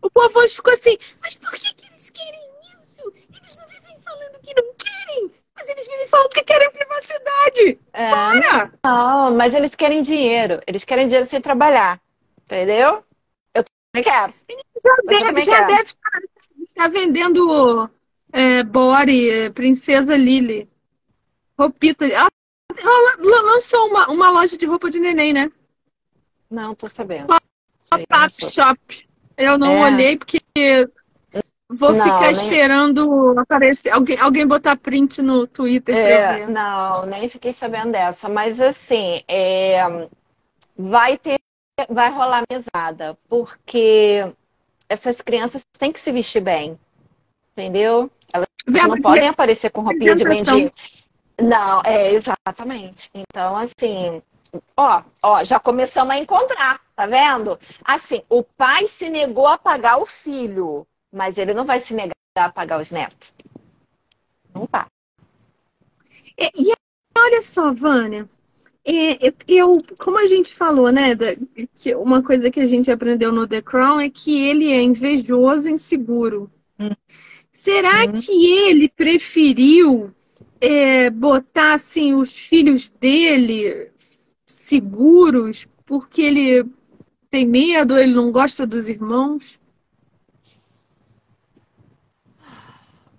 O povo hoje ficou assim, mas por que, que eles querem isso? Eles não vivem falando que não querem, mas eles vivem falando que querem privacidade. É, Para! Não, mas eles querem dinheiro. Eles querem dinheiro sem trabalhar. Entendeu? Eu também quero. Já deve, já deve estar, estar vendendo é, Bore, Princesa Lily. Roupita. Ela ela lançou uma, uma loja de roupa de neném, né? Não, tô sabendo. Pop Shop. Eu não é. olhei porque vou não, ficar nem... esperando aparecer alguém, alguém botar print no Twitter. É, não, nem fiquei sabendo dessa. Mas assim, é, vai ter, vai rolar mesada, porque essas crianças têm que se vestir bem, entendeu? Elas não podem aparecer com roupinha de mendigo. Não, é exatamente. Então, assim, ó, ó, já começamos a encontrar, tá vendo? Assim, o pai se negou a pagar o filho, mas ele não vai se negar a pagar os netos. Não tá. E, e olha só, Vânia, é, eu, como a gente falou, né, que uma coisa que a gente aprendeu no The Crown é que ele é invejoso e inseguro. Hum. Será hum. que ele preferiu é, botar assim, os filhos dele seguros porque ele tem medo, ele não gosta dos irmãos?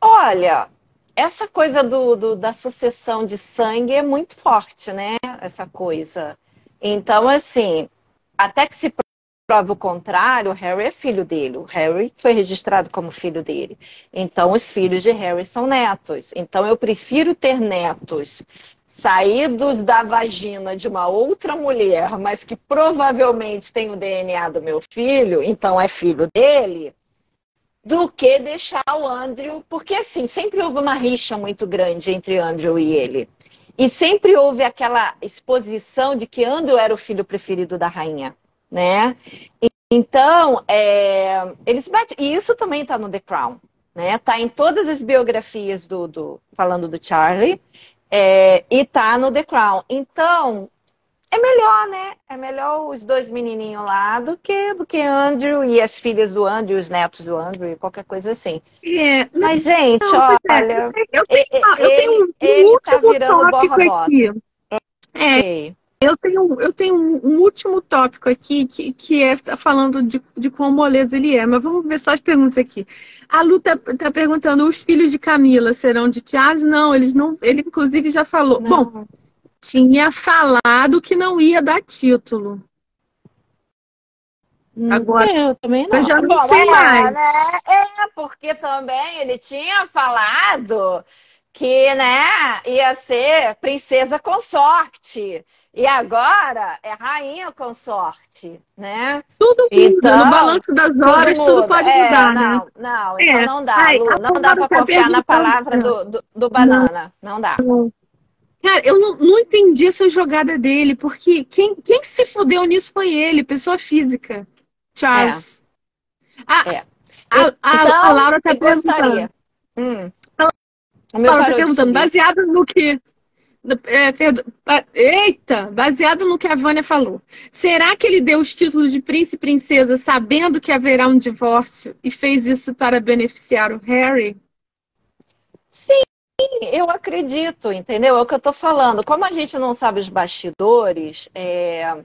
Olha, essa coisa do, do, da sucessão de sangue é muito forte, né? Essa coisa. Então, assim, até que se prova o contrário, o Harry é filho dele. O Harry foi registrado como filho dele. Então, os filhos de Harry são netos. Então, eu prefiro ter netos saídos da vagina de uma outra mulher, mas que provavelmente tem o DNA do meu filho, então é filho dele, do que deixar o Andrew, porque assim, sempre houve uma rixa muito grande entre Andrew e ele. E sempre houve aquela exposição de que Andrew era o filho preferido da rainha, né? Então, é, eles batem. E isso também está no The Crown, né? Tá em todas as biografias do, do falando do Charlie é, e tá no The Crown. Então, é melhor, né? É melhor os dois menininhos lá do que, do que Andrew e as filhas do Andrew, os netos do Andrew e qualquer coisa assim. É, Mas, gente, não, olha. Eu tenho, eu tenho um, um último tá tópico aqui. É. Eu tenho, eu tenho um, último tópico aqui que, que é tá falando de, de quão moleza ele é, mas vamos ver só as perguntas aqui. A Lu tá, tá perguntando: os filhos de Camila serão de Charles? Não, eles não. Ele, inclusive, já falou. Não. Bom, tinha falado que não ia dar título. Hum, Agora, eu também não. Eu já não Bom, sei é, mais. Né? É, porque também ele tinha falado que, né, ia ser princesa consorte. E agora é rainha consorte, né? Tudo muda, então, no balanço das horas tudo, tudo pode é, mudar, não, né? Não, então é. não dá, Ai, Lu, não dá para confiar na palavra do, do, do banana, não, não dá. Não. Cara, eu não, não, entendi essa jogada dele, porque quem, quem se fudeu nisso foi ele, pessoa física. Charles. É. A, é. a, a, então, a Laura tá perguntando. Hum. A Laura tá perguntando, baseado no que. É, perdo... Eita! Baseado no que a Vânia falou. Será que ele deu os títulos de príncipe e princesa sabendo que haverá um divórcio e fez isso para beneficiar o Harry? Sim, eu acredito, entendeu? É o que eu estou falando. Como a gente não sabe os bastidores, é...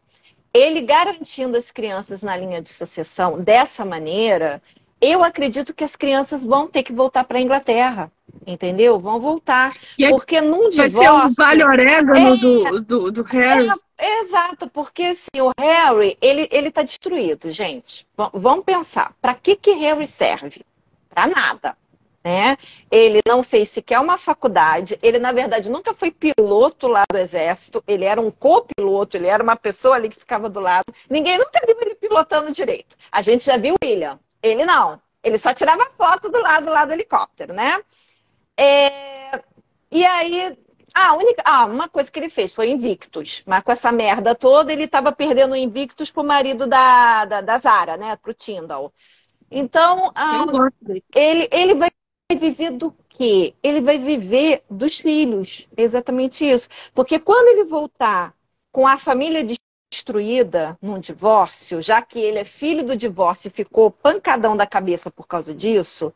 ele garantindo as crianças na linha de sucessão dessa maneira, eu acredito que as crianças vão ter que voltar para a Inglaterra, entendeu? Vão voltar. porque num divórcio. Vai ser o vale orégano é... do, do, do Harry. É, exato, porque assim, o Harry, ele, ele tá destruído, gente. V vamos pensar. Para que, que Harry serve? Para nada. Né? Ele não fez sequer uma faculdade, ele na verdade nunca foi piloto lá do exército, ele era um copiloto, ele era uma pessoa ali que ficava do lado. Ninguém nunca viu ele pilotando direito. A gente já viu William, ele não. Ele só tirava foto do lado lá do helicóptero, né? É... E aí, ah, única... ah, uma coisa que ele fez foi Invictus. Mas com essa merda toda, ele estava perdendo o Invictus pro marido da, da, da Zara, né? Pro Tyndall. Então, ah, ele, ele vai viver do quê? Ele vai viver dos filhos. Exatamente isso. Porque quando ele voltar com a família destruída num divórcio, já que ele é filho do divórcio e ficou pancadão da cabeça por causa disso,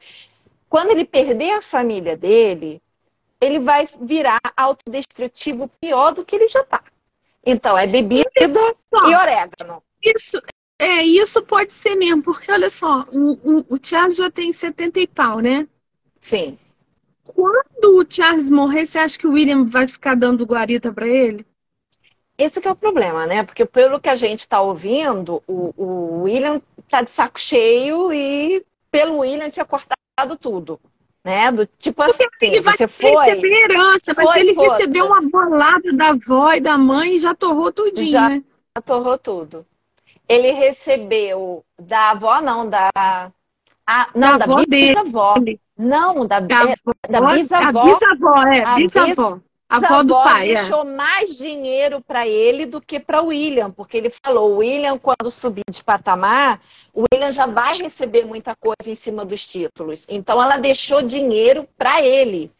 quando ele perder a família dele, ele vai virar autodestrutivo pior do que ele já está. Então, é bebida e orégano. Isso, é, isso pode ser mesmo, porque olha só, o, o, o Thiago já tem 70 e pau, né? Sim. Quando o Charles morrer, você acha que o William vai ficar dando guarita para ele? Esse é o problema, né? Porque pelo que a gente está ouvindo, o, o William tá de saco cheio e pelo William tinha cortado tudo. Né? Do tipo assim, ele vai você foi. receber herança, foi, mas ele recebeu uma bolada da avó e da mãe e já torrou tudinho, já né? Já torrou tudo. Ele recebeu da avó, não, da. A, não, da, da avó bisavó. Dele. Não, da, da, é, da bisavó. A bisavó, é, a bisavó. A avó do pai. É. deixou é. mais dinheiro para ele do que para o William, porque ele falou: o William, quando subir de patamar, o William já vai receber muita coisa em cima dos títulos. Então, ela deixou dinheiro para ele.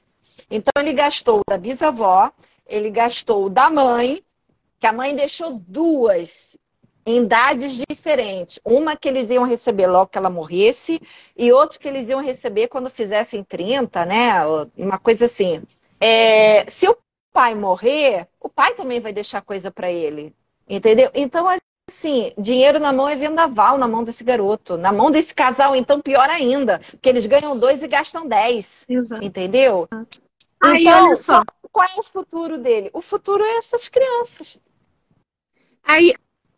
Então, ele gastou da bisavó, ele gastou da mãe, que a mãe deixou duas em idades diferentes. Uma que eles iam receber logo que ela morresse, e outra que eles iam receber quando fizessem 30, né? Uma coisa assim. É, se o pai morrer, o pai também vai deixar coisa para ele. Entendeu? Então, assim, dinheiro na mão é vendaval na mão desse garoto. Na mão desse casal, então, pior ainda. Porque eles ganham dois e gastam dez. Exato. Entendeu? Aí, então, olha só. Qual é o futuro dele? O futuro é essas crianças. Aí,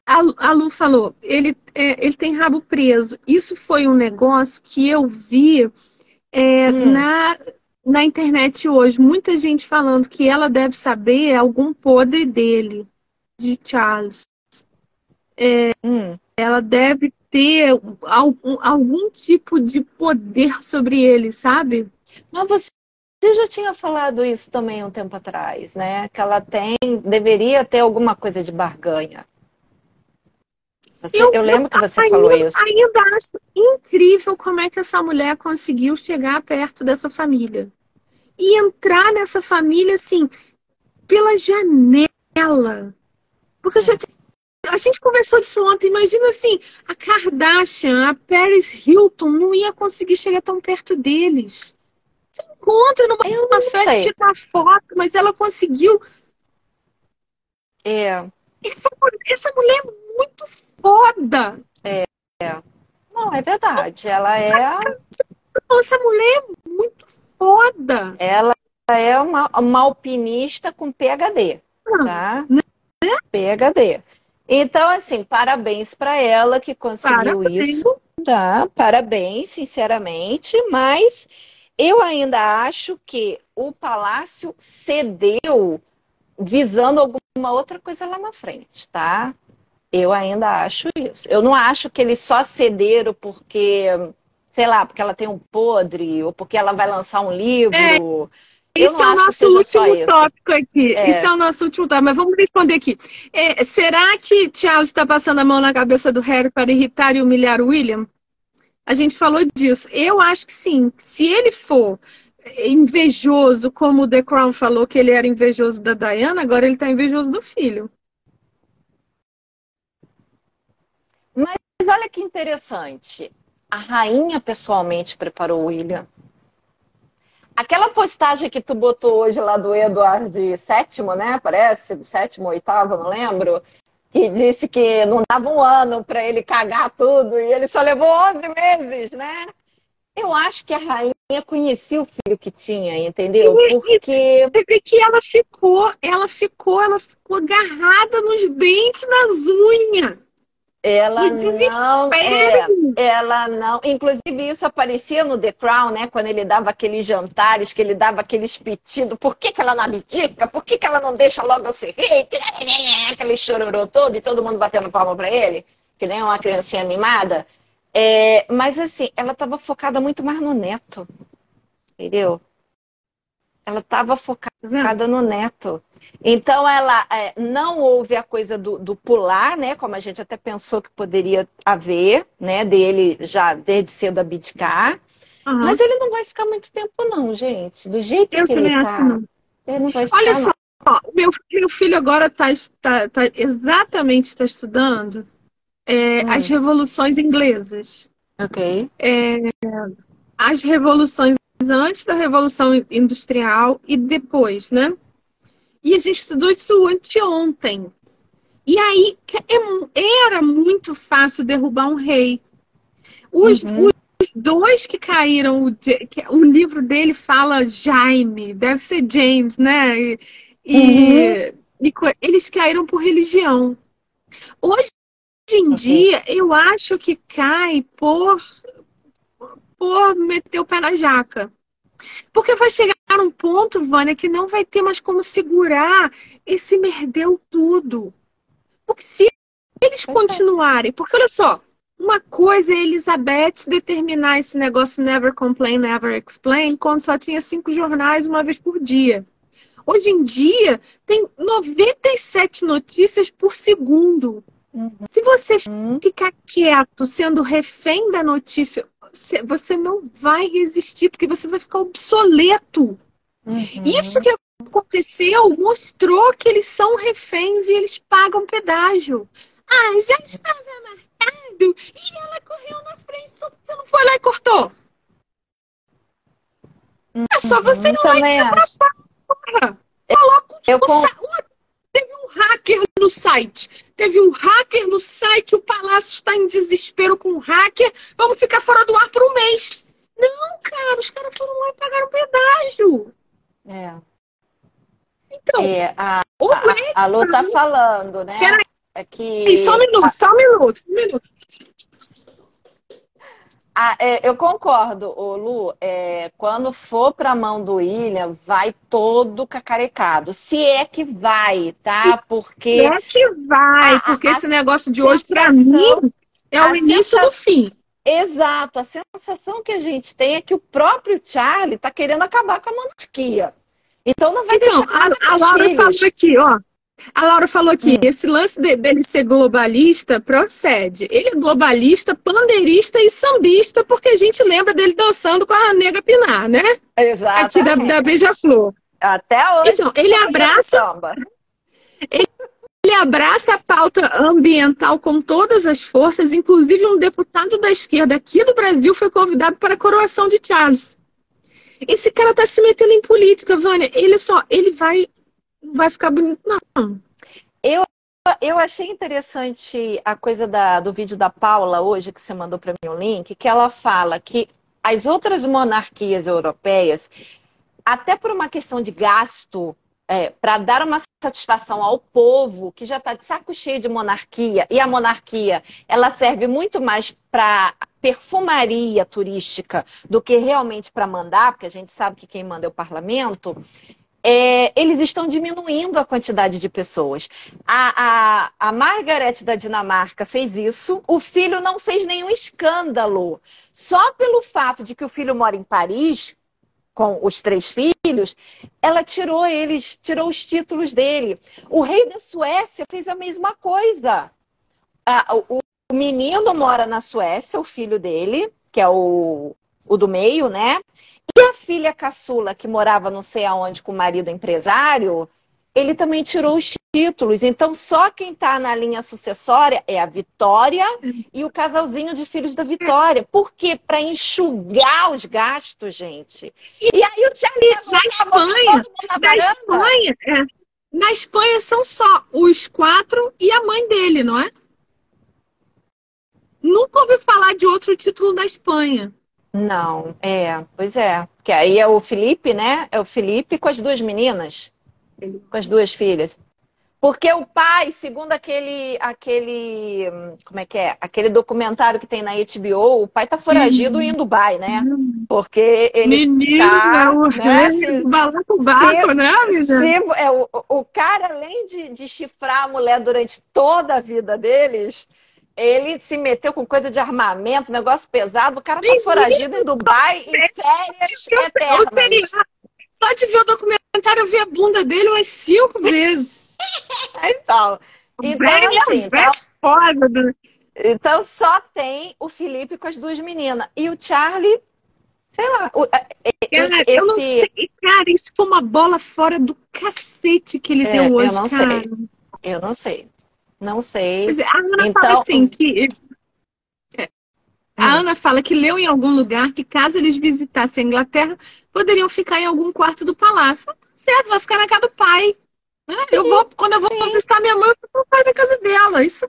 a, Lu falou, ele, é, ele tem rabo preso. Isso foi um negócio que eu vi é, hum. na, na internet hoje. Muita gente falando que ela deve saber algum podre dele, de Charles. É, hum. Ela deve ter algum, algum tipo de poder sobre ele, sabe? Mas você você já tinha falado isso também um tempo atrás, né? Que ela tem, deveria ter alguma coisa de barganha. Você, eu, eu, lembro que você ainda, falou isso. Ainda acho incrível como é que essa mulher conseguiu chegar perto dessa família. E entrar nessa família, assim, pela janela. Porque é. já, a gente conversou disso ontem. Imagina assim, a Kardashian, a Paris Hilton não ia conseguir chegar tão perto deles. Você encontra numa festa, tirar foto, mas ela conseguiu. É. Essa, essa mulher é muito foda. É. Não, é verdade. Ela é. Essa mulher é muito foda. Ela é uma, uma alpinista com PhD. Tá? Né? PhD. Então, assim, parabéns para ela que conseguiu parabéns. isso. Tá? Parabéns, sinceramente. Mas eu ainda acho que o palácio cedeu visando alguma outra coisa lá na frente, tá? Eu ainda acho isso. Eu não acho que eles só cederam porque, sei lá, porque ela tem um podre, ou porque ela vai lançar um livro. É. Isso é o nosso último tópico aqui. É. Isso é o nosso último tópico. Mas vamos responder aqui. É, será que Charles está passando a mão na cabeça do Harry para irritar e humilhar o William? A gente falou disso. Eu acho que sim. Se ele for invejoso, como o The Crown falou que ele era invejoso da Diana, agora ele está invejoso do filho. Mas olha que interessante. A rainha pessoalmente preparou o William. Aquela postagem que tu botou hoje lá do Eduardo sétimo, né? Parece, sétimo, oitavo, não lembro. Que disse que não dava um ano para ele cagar tudo e ele só levou 11 meses, né? Eu acho que a rainha conhecia o filho que tinha, entendeu? Porque que ela ficou, ela ficou, ela ficou agarrada nos dentes, nas unhas. Ela não, é, ela não. Inclusive, isso aparecia no The Crown, né? Quando ele dava aqueles jantares, que ele dava aqueles pedidos. Por que, que ela não abdica? Por que, que ela não deixa logo eu ser rei? Aquele chororô todo e todo mundo batendo palma para ele, que nem uma criancinha mimada. É, mas, assim, ela estava focada muito mais no neto. Entendeu? Ela estava focada no neto. Então, ela é, não houve a coisa do, do, pular, né? Como a gente até pensou que poderia haver, né? Dele já desde cedo abdicar. Uhum. Mas ele não vai ficar muito tempo, não, gente. Do jeito Eu que ele está. Ele não vai ficar. Olha só, meu, meu filho agora está tá, tá, exatamente está estudando é, hum. as revoluções inglesas. Ok. É, as revoluções antes da Revolução Industrial e depois, né? E a gente estudou isso anteontem. E aí é era muito fácil derrubar um rei. Os, uhum. os dois que caíram, o, o, livro dele fala Jaime, deve ser James, né? E, uhum. e, eles caíram por religião. Hoje em okay. dia, eu acho que cai por por meter o pé na jaca. Porque vai chegar um ponto, Vânia, que não vai ter mais como segurar esse merdeu tudo. Porque se eles continuarem, porque olha só, uma coisa é Elizabeth determinar esse negócio never complain, never explain, quando só tinha cinco jornais uma vez por dia. Hoje em dia, tem 97 notícias por segundo. Uhum. Se você ficar quieto, sendo refém da notícia você não vai resistir, porque você vai ficar obsoleto. Uhum. Isso que aconteceu mostrou que eles são reféns e eles pagam pedágio. Ah, já estava marcado e ela correu na frente, só porque não foi lá e cortou. Uhum. É só você ir lá e porra. Coloca eu, o, Teve um hacker no site. Teve um hacker no site, o palácio está em desespero com o hacker. Vamos ficar fora do ar por um mês. Não, cara, os caras foram lá e pagaram pedágio. É. Então, é, a, a, a Lu tá falando, né? Peraí. É que... Só um minuto, só um minuto, só um minuto. Ah, é, eu concordo, ô Lu. É, quando for para a mão do William, vai todo cacarecado. Se é que vai, tá? Porque. Se é que vai, porque a, esse negócio de hoje, para mim, é o início sensação... do fim. Exato. A sensação que a gente tem é que o próprio Charlie está querendo acabar com a monarquia. Então não vai então, deixar nada a, a Laura filhos. falou aqui, ó. A Laura falou aqui, hum. esse lance de, dele ser globalista procede. Ele é globalista, pandeirista e sambista, porque a gente lembra dele dançando com a Nega Pinar, né? Exato. Aqui da, da Beija-Flor. Até hoje. Então, ele abraça. Ele, ele abraça a pauta ambiental com todas as forças, inclusive um deputado da esquerda aqui do Brasil foi convidado para a coroação de Charles. Esse cara tá se metendo em política, Vânia. Ele só, ele vai, vai ficar bonito, não. Eu, eu achei interessante a coisa da, do vídeo da Paula hoje, que você mandou para mim o link, que ela fala que as outras monarquias europeias, até por uma questão de gasto, é, para dar uma satisfação ao povo que já está de saco cheio de monarquia, e a monarquia ela serve muito mais para perfumaria turística do que realmente para mandar, porque a gente sabe que quem manda é o parlamento, é, eles estão diminuindo a quantidade de pessoas. A, a, a Margaret da Dinamarca fez isso, o filho não fez nenhum escândalo. Só pelo fato de que o filho mora em Paris, com os três filhos, ela tirou eles, tirou os títulos dele. O rei da Suécia fez a mesma coisa. O, o menino mora na Suécia, o filho dele, que é o, o do meio, né? E a filha caçula, que morava não sei aonde com o marido empresário, ele também tirou os títulos. Então, só quem está na linha sucessória é a Vitória e o casalzinho de filhos da Vitória. Por quê? Para enxugar os gastos, gente. E, aí o Charlie na Espanha, na, na Espanha, é. na Espanha são só os quatro e a mãe dele, não é? Nunca ouvi falar de outro título da Espanha. Não, é, pois é. Que aí é o Felipe, né? É o Felipe com as duas meninas, com as duas filhas. Porque o pai, segundo aquele, aquele, como é que é? Aquele documentário que tem na HBO, o pai tá foragido em Dubai, né? Porque ele Menino, tá, o né? Se, balacobaco, né, se, é, o, o cara, além de, de chifrar a mulher durante toda a vida deles, ele se meteu com coisa de armamento, negócio pesado. O cara tá foragido em Dubai em férias eternas. Só de ver o documentário, eu vi a bunda dele umas cinco vezes. então, então, assim, então, foda, né? então só tem o Felipe com as duas meninas. E o Charlie, sei lá. O, cara, esse... eu não sei. Cara, isso foi uma bola fora do cacete que ele é, deu hoje, eu não cara. Sei. Eu não sei. Não sei. Mas a Ana então... fala assim que. É, a hum. Ana fala que leu em algum lugar que caso eles visitassem a Inglaterra, poderiam ficar em algum quarto do palácio. Tá certo, vai ficar na casa do pai. Né? Eu vou, quando eu vou sim. visitar minha mãe, eu vou pai da casa dela. Isso,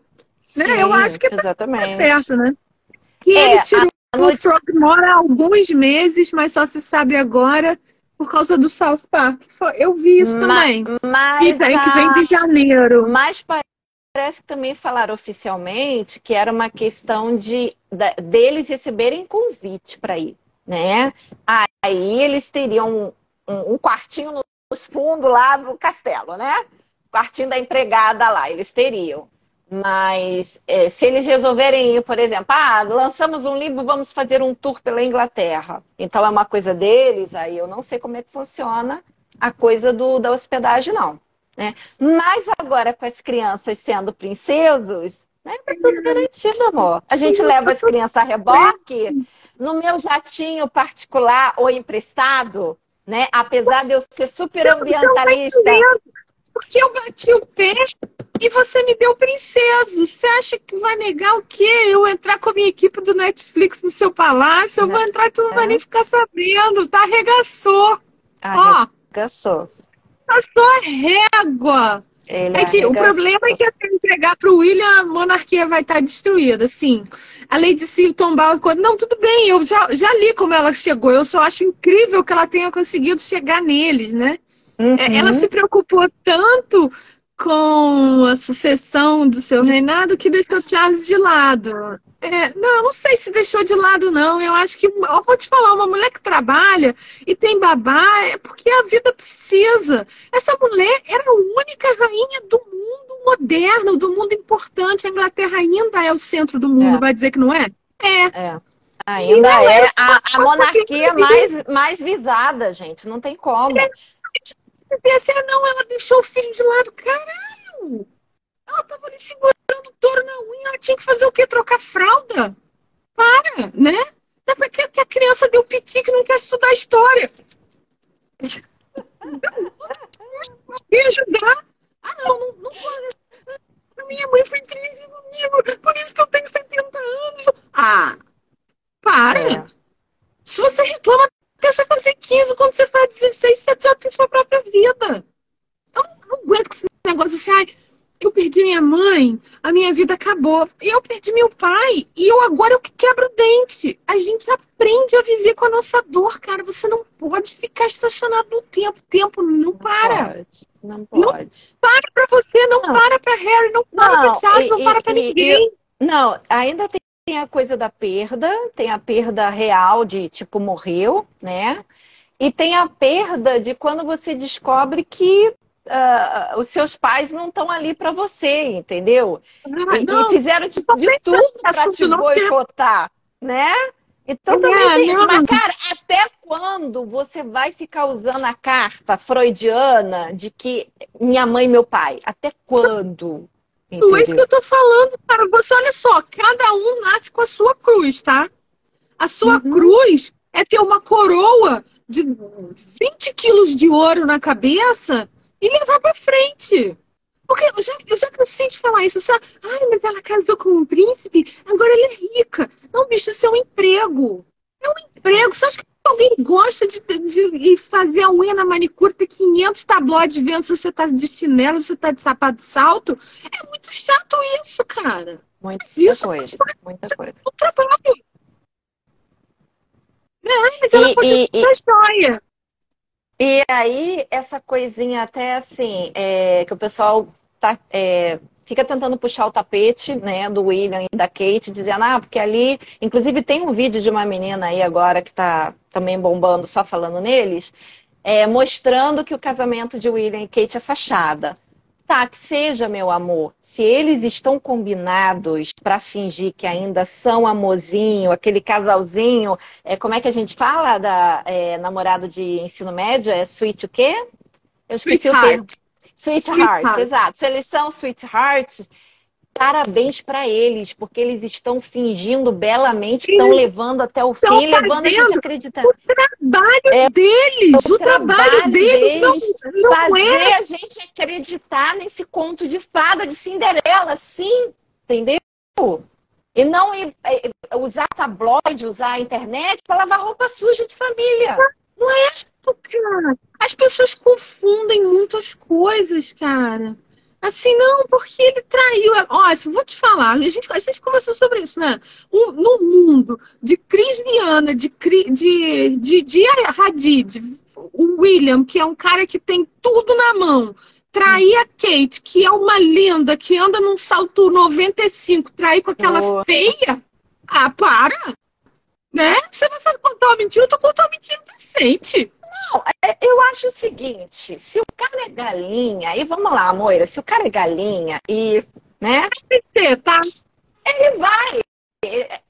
né? Eu acho que é exatamente. certo, né? Que é, ele tirou o noite... Frogmore há alguns meses, mas só se sabe agora por causa do South Park. Eu vi isso também. Mas, que, vem, a... que vem de janeiro. Mas parece que também falaram oficialmente que era uma questão de, deles receberem convite para ir, né? Aí eles teriam um, um, um quartinho nos fundos lá do castelo, né? Quartinho da empregada lá, eles teriam. Mas é, se eles resolverem ir, por exemplo, ah, lançamos um livro, vamos fazer um tour pela Inglaterra. Então é uma coisa deles, aí eu não sei como é que funciona a coisa do, da hospedagem, não. Né? Mas agora, com as crianças sendo princesos, né, tá tudo garantido, amor. A gente leva as crianças a reboque no meu jatinho particular ou emprestado, né? Apesar de eu ser super ambientalista. Porque eu bati o pé e você me deu princeso. Você acha que vai negar o quê? Eu entrar com a minha equipe do Netflix no seu palácio? Eu vou entrar e tu não vai nem ficar sabendo. Tá? Arregaçou. Arregaçou. Ó, a régua. Ele é que o problema é que até entregar para o William, a monarquia vai estar tá destruída. Assim, a Lady Sil tombar quando não, tudo bem, eu já, já li como ela chegou. Eu só acho incrível que ela tenha conseguido chegar neles, né? Uhum. Ela se preocupou tanto com a sucessão do seu reinado que deixou Charles de lado. É, não, não sei se deixou de lado, não. Eu acho que, eu vou te falar, uma mulher que trabalha e tem babá é porque a vida precisa. Essa mulher era a única rainha do mundo moderno, do mundo importante. A Inglaterra ainda é o centro do mundo, é. vai dizer que não é? É. é. Ainda é a, a monarquia mais, mais visada, gente. Não tem como. É. Assim, não, ela deixou o filho de lado. Caralho! Ela tava ali segurando o touro na unha. Ela tinha que fazer o quê? Trocar fralda? Para, né? Até porque a criança deu piti que não quer estudar história. Me ajudar. Ah, não, não, não pode. A minha mãe foi triste comigo, por isso que eu tenho 70 anos. Ah, para! É. Se você reclama até você fazer 15, quando você faz 16, você já tem sua própria vida. Eu não, aguento com esse negócio assim, ai, eu perdi minha mãe, a minha vida acabou. E eu perdi meu pai, e eu agora eu que quebro o dente. A gente aprende a viver com a nossa dor, cara. Você não pode ficar estacionado no tempo. O tempo não, não para. Pode, não pode. Não para pra você, não, não. para pra Harry, não para não, pra Charles, não para pra ninguém. não, ainda tem tem a coisa da perda, tem a perda real de tipo morreu, né? E tem a perda de quando você descobre que uh, os seus pais não estão ali para você, entendeu? Ah, e, e, fizeram de, de tudo para te boicotar, né? Então também é, tem isso. Mas, cara, até quando você vai ficar usando a carta freudiana de que minha mãe e meu pai? Até quando? Entendeu? É isso que eu tô falando, cara. Você olha só, cada um nasce com a sua cruz, tá? A sua uhum. cruz é ter uma coroa de 20 quilos de ouro na cabeça e levar para frente. Porque eu já, eu já cansei de falar isso, sabe? Ai, mas ela casou com um príncipe, agora ela é rica. Não, bicho, isso é um emprego. É um emprego. Você acha que alguém gosta de, de, de fazer a unha na manicure, ter 500 tabloides vendo se você tá de chinelo, se você tá de sapato de salto? É muito chato isso, cara. Muita mas isso coisa. Muita coisa. O trabalho. É, mas ela e, pode e, e... joia. E aí, essa coisinha até assim, é, que o pessoal tá, é, fica tentando puxar o tapete, né, do William e da Kate, dizendo, ah, porque ali, inclusive tem um vídeo de uma menina aí agora que está também bombando, só falando neles, é, mostrando que o casamento de William e Kate é fachada. Tá, que seja, meu amor. Se eles estão combinados para fingir que ainda são amorzinho, aquele casalzinho, é, como é que a gente fala da é, namorado de ensino médio? É sweet o quê? Eu esqueci Sweetheart. o termo. Sweethearts, exato. Se eles são sweethearts, parabéns para eles, porque eles estão fingindo belamente, estão levando até o fim, levando a gente a acreditar. O trabalho é, deles, o, trabalho, trabalho, deles, não, não fazer é. a gente acreditar nesse conto de fada de Cinderela, sim, entendeu? E não usar tabloide, usar a internet para lavar roupa suja de família. Não é? Cara. As pessoas confundem muitas coisas, cara. Assim, não, porque ele traiu. Ó, vou te falar, a gente, a gente conversou sobre isso, né? Um, no mundo de Cris Viana, de, de, de, de Hadid, o William, que é um cara que tem tudo na mão, trair a Kate, que é uma linda, que anda num salto 95, trair com aquela oh. feia. Ah, para! Né? Você vai fazer, contar uma mentira? Eu tô contando uma mentira decente. Não, é, eu acho o seguinte, se o cara é galinha, e vamos lá, Moira, se o cara é galinha e, né? Vai ser, tá? Ele vai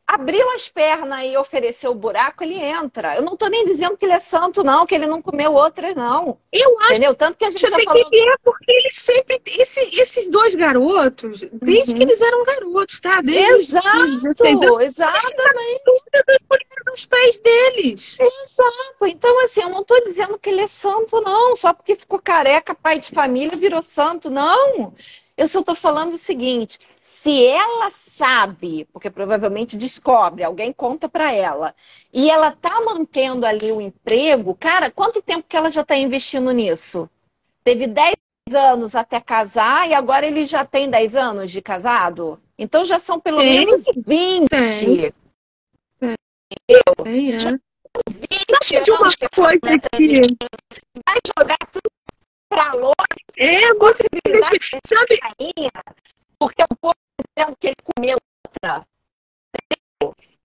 abriu as pernas e ofereceu o buraco, ele entra. Eu não estou nem dizendo que ele é santo, não, que ele não comeu outras, não. Eu acho Entendeu? Tanto que a gente já falou... que é porque eles sempre. Esse, esses dois garotos, desde uhum. que eles eram garotos, tá? Desde Exato, exatamente. Os pés deles. Exato. Então, assim, eu não estou dizendo que ele é santo, não. Só porque ficou careca, pai de família, virou santo, não. Eu só estou falando o seguinte: se ela sabe, porque provavelmente descobre, alguém conta para ela, e ela tá mantendo ali o emprego, cara, quanto tempo que ela já está investindo nisso? Teve 10 anos até casar e agora ele já tem 10 anos de casado? Então já são pelo tem, menos 20. Tem. Tem, é. 20 anos que coisa aqui. Vai jogar tudo pra longe. É, muito sabe? Porque o povo dizendo que ele comeu.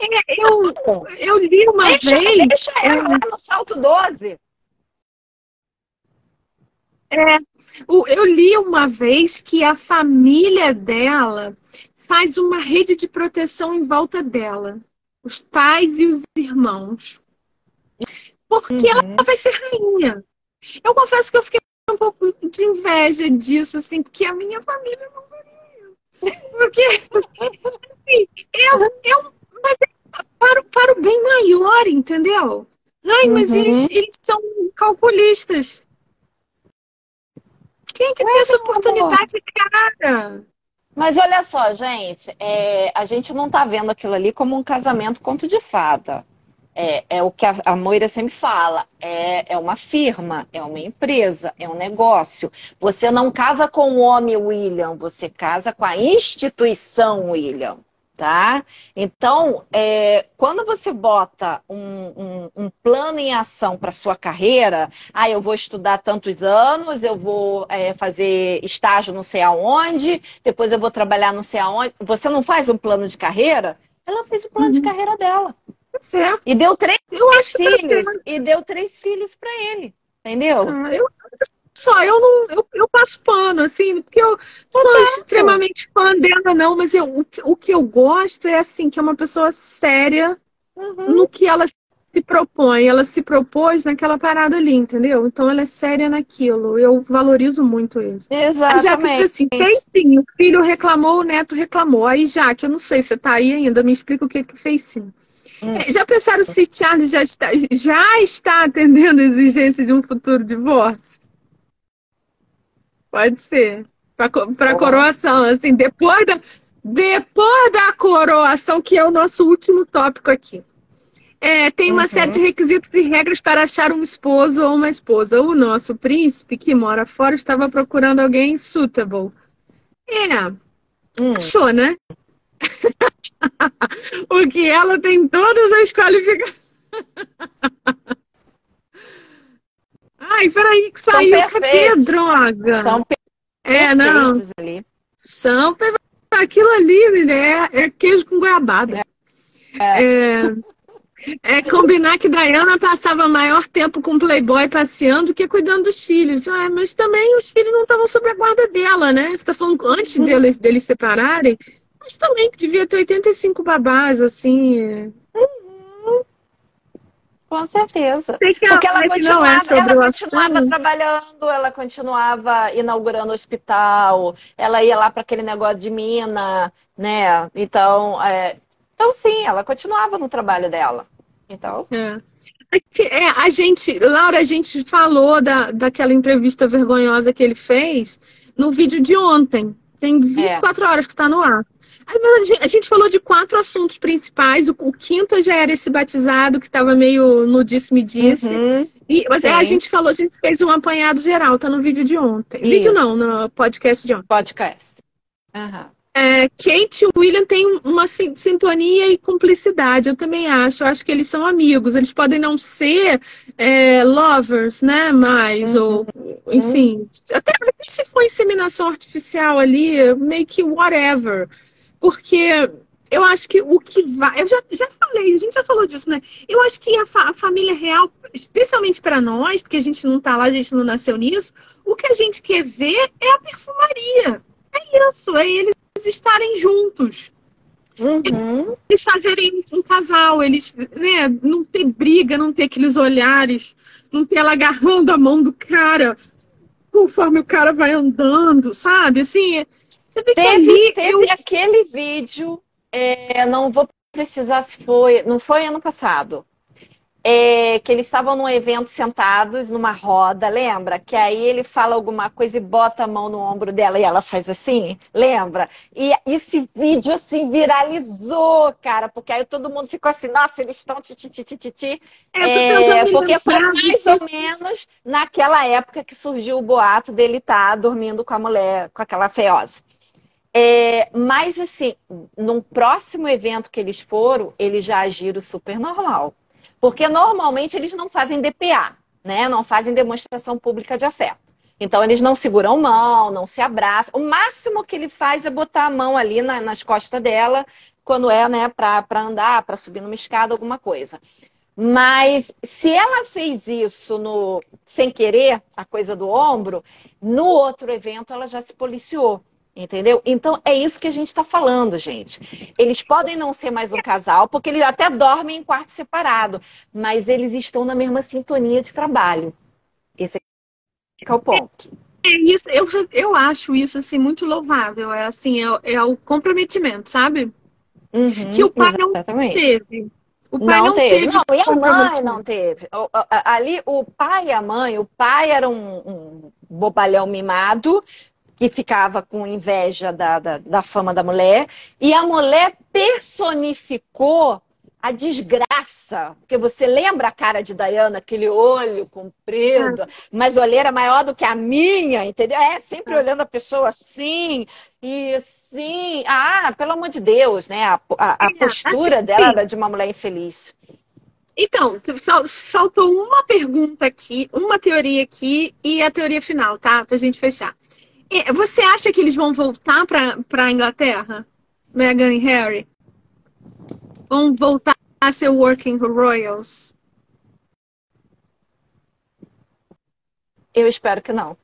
É, eu, eu li uma deixa, vez. Deixa ela lá no salto 12. É, eu li uma vez que a família dela faz uma rede de proteção em volta dela. os pais e os irmãos. Porque uhum. ela vai ser rainha. Eu confesso que eu fiquei um pouco de inveja disso, assim, porque a minha família não queria. Porque assim, eu, eu, mas é para, para o bem maior, entendeu? Ai, mas uhum. eles, eles são calculistas. Quem é que Ué, tem essa oportunidade, cara? Mas olha só, gente, é, a gente não está vendo aquilo ali como um casamento conto de fada. É, é o que a, a Moira sempre fala: é, é uma firma, é uma empresa, é um negócio. Você não casa com o homem William, você casa com a instituição William tá? Então, é, quando você bota um, um, um plano em ação para sua carreira, ah, eu vou estudar tantos anos, eu vou é, fazer estágio não sei aonde, depois eu vou trabalhar não sei aonde. Você não faz um plano de carreira? Ela fez o plano uhum. de carreira dela. Certo. E deu três, eu três filhos. E deu três filhos para ele. Entendeu? Ah, eu, só, eu não, eu, eu passo pano, assim, porque eu não sou extremamente fã dela, não, mas eu, o, o que eu gosto é assim, que é uma pessoa séria uhum. no que ela se propõe. Ela se propôs naquela parada ali, entendeu? Então ela é séria naquilo. Eu valorizo muito isso. Exatamente. Já que diz assim, fez sim, o filho reclamou, o neto reclamou. Aí já, que eu não sei, você tá aí ainda, me explica o que que fez sim. Hum. É, já pensaram se Charles já está, já está atendendo a exigência de um futuro divórcio? Pode ser. Para coroação, assim, depois da, depois da coroação, que é o nosso último tópico aqui. É, tem uma uhum. série de requisitos e regras para achar um esposo ou uma esposa. O nosso príncipe, que mora fora, estava procurando alguém suitable. É, hum. achou, né? o que ela tem todas as qualificações. Ai, peraí, que saiu. Cadê droga? São é, não. ali. São Aquilo ali, né? É queijo com goiabada. É. é. É combinar que Diana passava maior tempo com o Playboy passeando que cuidando dos filhos. Ah, mas também os filhos não estavam sob a guarda dela, né? Você está falando antes uhum. deles, deles separarem. Mas também que devia ter 85 babás, assim. Com certeza. Porque ela continuava, é ela continuava trabalhando, ela continuava inaugurando hospital, ela ia lá para aquele negócio de mina, né? Então, é... então sim, ela continuava no trabalho dela. Então. É. É, a gente, Laura, a gente falou da, daquela entrevista vergonhosa que ele fez no vídeo de ontem. Tem 24 é. horas que está no ar. A gente falou de quatro assuntos principais. O, o quinto já era esse batizado que estava meio no disse-me-disse. Uhum, e mas a gente falou, a gente fez um apanhado geral, tá no vídeo de ontem. Isso. Vídeo não, no podcast de ontem. Podcast. Uhum. É, Kate e William têm uma sintonia e cumplicidade, eu também acho. Eu acho que eles são amigos. Eles podem não ser é, lovers, né? Mas, uhum. ou, enfim, até se for inseminação artificial ali, meio que whatever. Porque eu acho que o que vai. Eu já, já falei, a gente já falou disso, né? Eu acho que a, fa a família real, especialmente para nós, porque a gente não tá lá, a gente não nasceu nisso, o que a gente quer ver é a perfumaria. É isso, é eles estarem juntos. Uhum. Eles fazerem um casal, eles né, não ter briga, não ter aqueles olhares, não ter ela agarrando a mão do cara conforme o cara vai andando, sabe? Assim, você vê teve, que ali teve eu... aquele vídeo, é, não vou precisar se foi, não foi ano passado. É, que eles estavam num evento sentados numa roda, lembra? Que aí ele fala alguma coisa e bota a mão no ombro dela e ela faz assim, lembra? E esse vídeo assim viralizou, cara, porque aí todo mundo ficou assim, nossa, eles estão tititititi. É, é, porque foi mais ou menos naquela época que surgiu o boato dele estar tá dormindo com a mulher, com aquela feiosa. É, mas, assim, num próximo evento que eles foram, eles já agiram super normal. Porque normalmente eles não fazem DPA, né? Não fazem demonstração pública de afeto. Então, eles não seguram mão, não se abraçam. O máximo que ele faz é botar a mão ali na, nas costas dela, quando é, né, para andar, para subir numa escada, alguma coisa. Mas se ela fez isso no sem querer, a coisa do ombro, no outro evento ela já se policiou. Entendeu? Então é isso que a gente está falando, gente. Eles podem não ser mais um casal, porque eles até dormem em quarto separado, mas eles estão na mesma sintonia de trabalho. Esse é o ponto. É isso, eu, eu acho isso assim muito louvável. É assim, é, é o comprometimento, sabe? Uhum, que o pai exatamente. não teve. O pai não, não teve. teve. Não, e a mãe não teve. Ali, o pai e a mãe, o pai era um, um bobalhão mimado, que ficava com inveja da, da, da, fama da mulher, e a mulher personificou a desgraça. Porque você lembra a cara de Diana, aquele olho comprido, mas olheira maior do que a minha, entendeu? É, sempre olhando a pessoa assim, e assim. Ah, pelo amor de Deus, né? A, a, a postura dela era de uma mulher infeliz. Então, faltou uma pergunta aqui, uma teoria aqui e a teoria final, tá? Pra gente fechar. Você acha que eles vão voltar para a Inglaterra? Meghan e Harry? Vão voltar a ser Working Royals? Eu espero que não.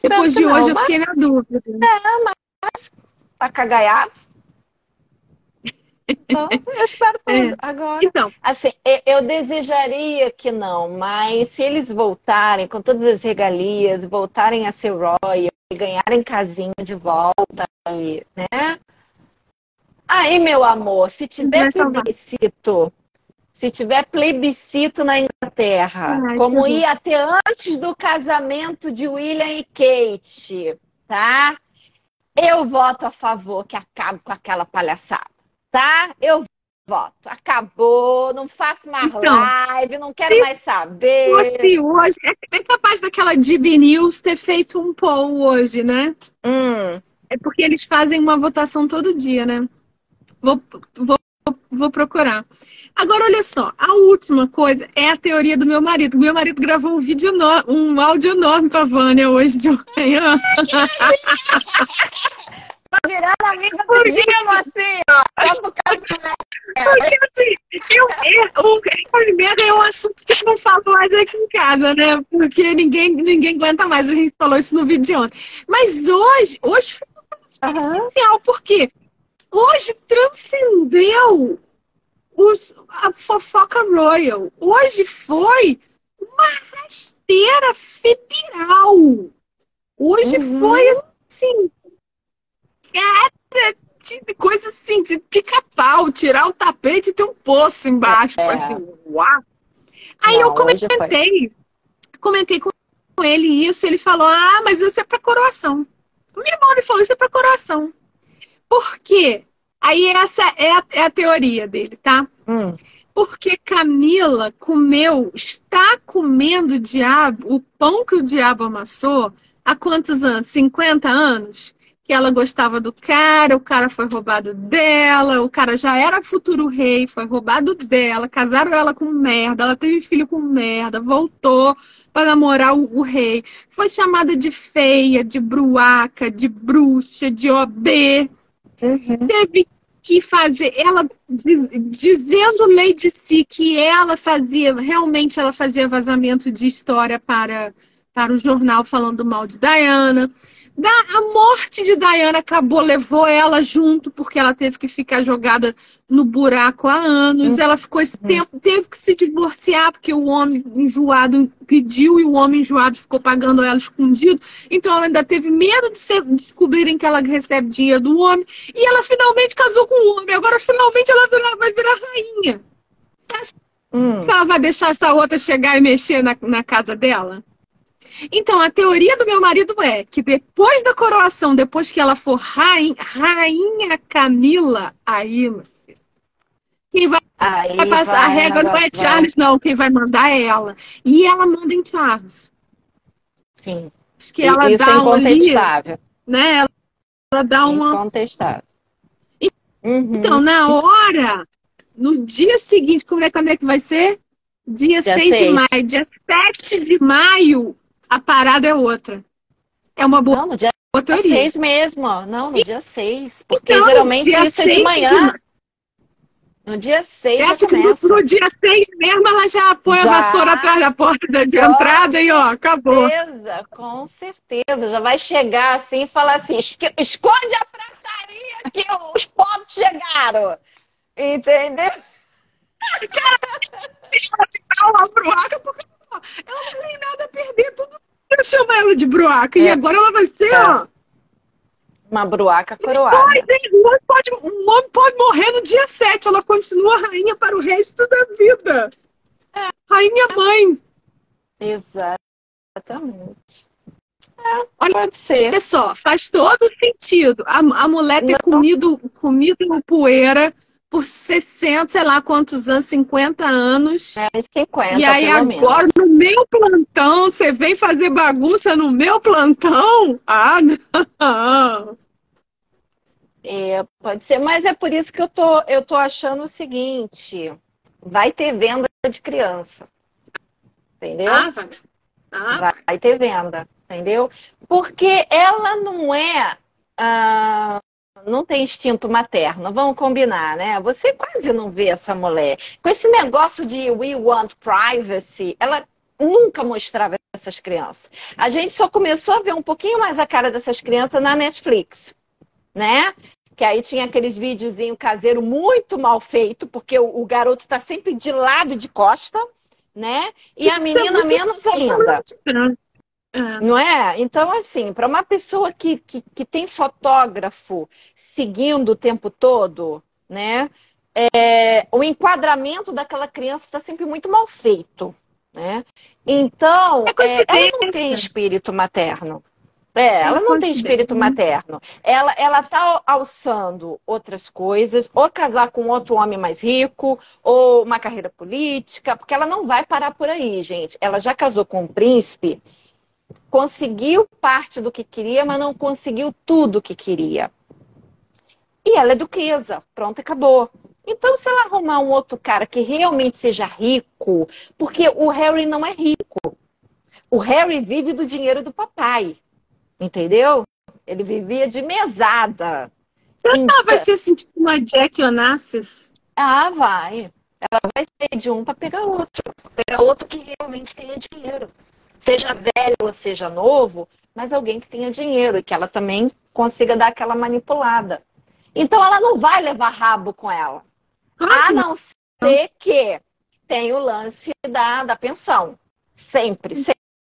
Depois de hoje eu fiquei na dúvida. É, mas tá cagaiado. Então, eu espero tudo. É. Agora, então. assim, eu desejaria que não, mas se eles voltarem com todas as regalias, voltarem a ser royal, ganharem casinha de volta, né? Aí, meu amor, se tiver plebiscito, se tiver plebiscito na Inglaterra, Ai, como ia ter antes do casamento de William e Kate, tá? Eu voto a favor que acabe com aquela palhaçada tá? Eu voto. Acabou, não faço mais então, live, não quero mais saber. Fosse hoje, é capaz daquela DB News ter feito um poll hoje, né? Hum. É porque eles fazem uma votação todo dia, né? Vou, vou, vou procurar. Agora, olha só, a última coisa é a teoria do meu marido. Meu marido gravou um vídeo, um áudio enorme pra Vânia hoje de manhã. Tá virando amiga do Gino, assim, ó. Só por causa Porque, assim, eu, eu, o merda é um assunto que eu não falo mais aqui em casa, né? Porque ninguém, ninguém aguenta mais. A gente falou isso no vídeo de ontem. Mas hoje, hoje foi um especial, porque hoje transcendeu os, a fofoca royal. Hoje foi uma rasteira federal. Hoje uhum. foi assim, cara, de coisa assim, de pica-pau, tirar o tapete e ter um poço embaixo. É. Assim, uau! Aí Não, eu comentei, comentei com ele isso, ele falou, ah, mas isso é pra coroação. Meu irmão ele falou, isso é pra coroação. Por quê? Aí essa é a, é a teoria dele, tá? Hum. Porque Camila comeu, está comendo o diabo, o pão que o diabo amassou, há quantos anos? 50 anos? Que ela gostava do cara, o cara foi roubado dela, o cara já era futuro rei, foi roubado dela, casaram ela com merda, ela teve filho com merda, voltou para namorar o, o rei, foi chamada de feia, de bruaca, de bruxa, de OB, uhum. teve que fazer, ela diz, dizendo Lady Si que ela fazia, realmente ela fazia vazamento de história para, para o jornal falando mal de Diana. Da, a morte de Diana acabou, levou ela junto, porque ela teve que ficar jogada no buraco há anos. Uhum. Ela ficou esse tempo, teve que se divorciar, porque o homem enjoado pediu e o homem enjoado ficou pagando ela escondido. Então ela ainda teve medo de ser, descobrirem que ela recebe dinheiro do homem. E ela finalmente casou com o homem. Agora finalmente ela vai virar rainha. Você acha hum. que ela vai deixar essa outra chegar e mexer na, na casa dela? Então, a teoria do meu marido é que depois da coroação, depois que ela for rainha, rainha Camila, aí, quem vai, aí vai passar vai, a regra não é Charles, vai. não. Quem vai mandar é ela. E ela manda em Charles. Sim. Acho que ela Isso dá é incontestável. Um, né? Ela, ela dá uma. Incontestável. Uhum. Então, na hora, no dia seguinte, como é, quando é que vai ser? Dia, dia 6, 6 de maio. Dia 7 de maio, a parada é outra. É uma boa Não, no dia teoria. 6 mesmo. Não, no e... dia 6. Porque então, geralmente isso é de manhã. De... No dia 6 já começa. Que no, no dia 6 mesmo ela já põe já... a vassoura atrás da porta de entrada e ó, acabou. Certeza, com certeza. Já vai chegar assim e falar assim: esconde a prataria que os pobres chegaram. Entendeu? Cara, uma bruaca porque ela não tem nada a perder, tudo eu chamo ela de bruaca. É. E agora ela vai ser, é. ó. Uma bruaca coroada. Pode, um, homem pode, um homem pode morrer no dia 7. Ela continua rainha para o resto da vida. É. Rainha mãe. Exatamente. É, Olha, pode ser. Olha só, faz todo sentido. A, a mulher ter Não. comido, comido poeira por 60, sei lá quantos anos, 50 anos. É, 50, e aí agora, menos. no meu plantão, você vem fazer bagunça no meu plantão? Ah, não! É, pode ser, mas é por isso que eu tô, eu tô achando o seguinte: vai ter venda de criança. Entendeu? Ah, vai. Ah, vai ter venda, entendeu? Porque ela não é. Ah, não tem instinto materno, vamos combinar, né? Você quase não vê essa mulher. Com esse negócio de we want privacy, ela nunca mostrava essas crianças. A gente só começou a ver um pouquinho mais a cara dessas crianças na Netflix, né? Que aí tinha aqueles videozinhos caseiros muito mal feito, porque o, o garoto está sempre de lado de costa, né? E a menina menos ainda. É. Não é? Então, assim, para uma pessoa que, que, que, tem fotógrafo seguindo o tempo todo, né? É, o enquadramento daquela criança está sempre muito mal feito. Né? Então, é, ela não tem espírito materno. É, ela não tem espírito materno. Ela, ela tá alçando outras coisas, ou casar com outro homem mais rico, ou uma carreira política, porque ela não vai parar por aí, gente. Ela já casou com um príncipe conseguiu parte do que queria, mas não conseguiu tudo o que queria. E ela é duquesa, pronto, acabou. Então, se ela arrumar um outro cara que realmente seja rico, porque o Harry não é rico. O Harry vive do dinheiro do papai, entendeu? Ele vivia de mesada. Será então... que ela vai ser assim, tipo uma Jack Onassis? Ah, vai. Ela vai ser de um para pegar outro. Pegar outro que realmente tenha dinheiro seja velho ou seja novo, mas alguém que tenha dinheiro e que ela também consiga dar aquela manipulada. Então ela não vai levar rabo com ela. A não ser que tem o lance da, da pensão. Sempre,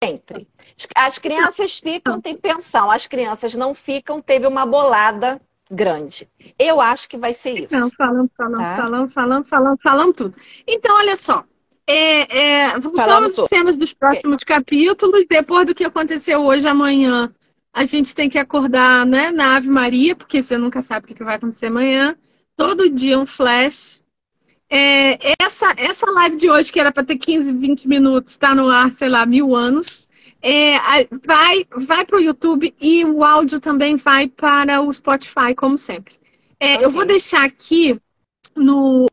sempre. As crianças ficam, tem pensão. As crianças não ficam, teve uma bolada grande. Eu acho que vai ser isso. Não, falando, falando, tá? falando, falando, falando, falando tudo. Então, olha só. É, é, voltamos às cenas dos próximos okay. capítulos, depois do que aconteceu hoje, amanhã. A gente tem que acordar né, na Ave Maria, porque você nunca sabe o que vai acontecer amanhã. Todo dia um flash. É, essa, essa live de hoje, que era para ter 15, 20 minutos, está no ar, sei lá, mil anos. É, vai vai para o YouTube e o áudio também vai para o Spotify, como sempre. É, okay. Eu vou deixar aqui no,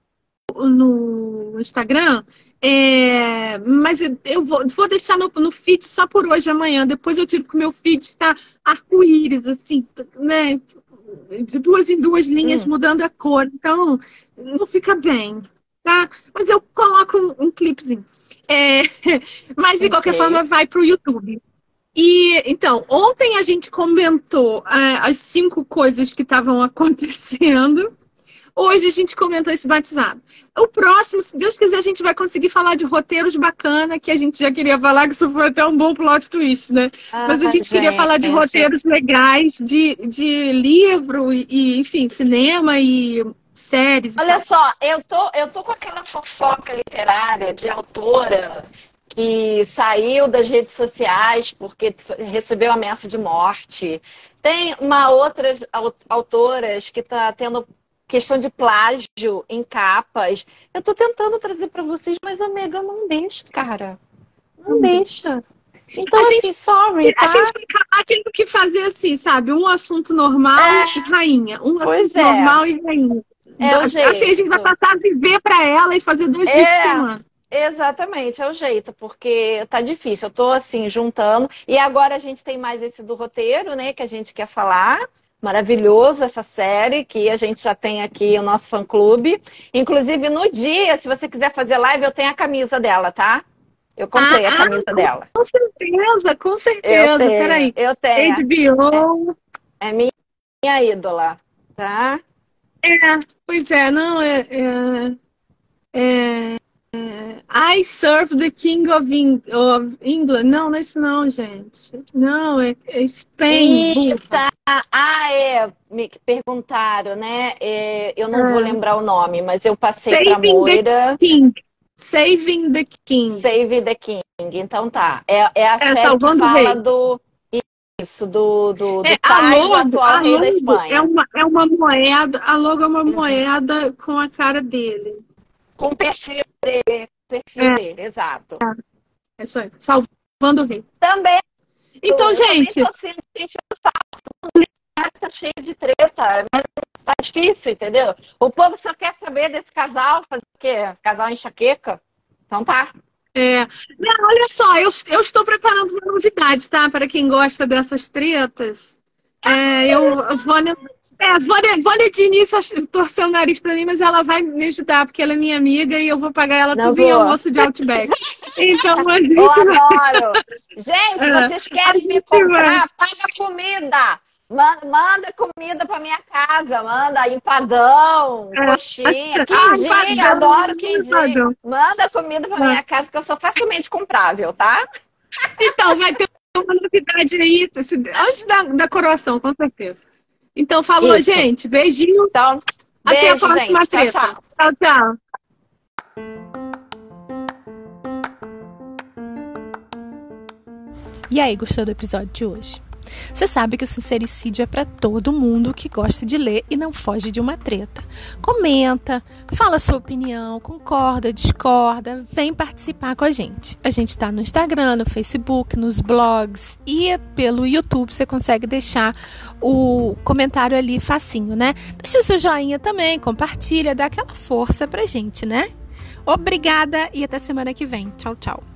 no Instagram é, mas eu vou, vou deixar no, no, feed só por hoje amanhã. Depois eu tiro que o meu feed está arco-íris, assim, né? De duas em duas linhas hum. mudando a cor. Então, não fica bem, tá? Mas eu coloco um, um clipezinho. É, mas, de okay. qualquer forma, vai para o YouTube. E, então, ontem a gente comentou é, as cinco coisas que estavam acontecendo. Hoje a gente comentou esse batizado. O próximo, se Deus quiser, a gente vai conseguir falar de roteiros bacana, que a gente já queria falar, que isso foi até um bom plot twist, né? Ah, Mas a gente queria falar de roteiros legais, de, de livro e, enfim, cinema e séries. Olha só, eu tô, eu tô com aquela fofoca literária de autora que saiu das redes sociais porque recebeu ameaça de morte. Tem uma outras autoras que está tendo questão de plágio em capas. Eu tô tentando trazer para vocês, mas a Mega não deixa, cara. Não hum. deixa. Então, a assim, gente, sorry, tá? A gente vai acabar tendo que fazer assim, sabe? Um assunto normal é. e rainha. Um pois assunto é. normal e rainha. É o jeito. Assim, a gente vai passar a viver para ela e fazer dois é. dias por semana. Exatamente, é o jeito, porque tá difícil. Eu tô assim, juntando. E agora a gente tem mais esse do roteiro, né, que a gente quer falar Maravilhoso essa série que a gente já tem aqui o nosso fã clube. Inclusive, no dia, se você quiser fazer live, eu tenho a camisa dela, tá? Eu comprei ah, a camisa ah, dela. Com certeza, com certeza. Eu tenho, Peraí. Eu tenho. HBO. É, é minha, minha ídola, tá? É, pois é, não, é, é, é, é I serve the King of, England. Não, não é isso não, gente. Não, é, é Spain. Eita. Ah, é, me perguntaram, né? É, eu não vou ah. lembrar o nome, mas eu passei para Moira. The King. Saving the King. Save the King. Então tá. É, é a é, série que fala do isso, do, do, do é, pai logo, do atual rei da Espanha. É uma, é uma moeda, a logo é uma uhum. moeda com a cara dele. Com o perfil dele, perfil é. dele, exato. É isso aí, salvando o rei. Também. Então, gente... Eu tá cheio de treta, mas tá difícil, entendeu? O povo só quer saber desse casal, fazer o quê? Casal enxaqueca? Então tá. É, não, olha só, eu, eu estou preparando uma novidade, tá? Para quem gosta dessas tretas. É, eu, vou, é, Vânia, Vânia de início torceu o nariz para mim, mas ela vai me ajudar, porque ela é minha amiga e eu vou pagar ela não tudo vou. em almoço de Outback. Então a gente. Eu adoro! Gente, é, vocês querem me comprar? Paga comida! Manda comida para minha casa, manda empadão, é. coxinha, quindim, ah, adoro quindim. Manda comida para minha casa que eu sou facilmente comprável, tá? Então, vai ter uma novidade aí, antes da, da coroação, com certeza. Então, falou, Isso. gente. Beijinho. Então, Até beijo, a próxima gente. treta. Tchau, tchau. tchau, tchau. E aí, gostou do episódio de hoje? Você sabe que o sincericídio é para todo mundo que gosta de ler e não foge de uma treta. Comenta, fala sua opinião, concorda, discorda, vem participar com a gente. A gente está no Instagram, no Facebook, nos blogs e pelo YouTube você consegue deixar o comentário ali facinho, né? Deixa seu joinha também, compartilha, dá aquela força pra gente, né? Obrigada e até semana que vem. Tchau, tchau.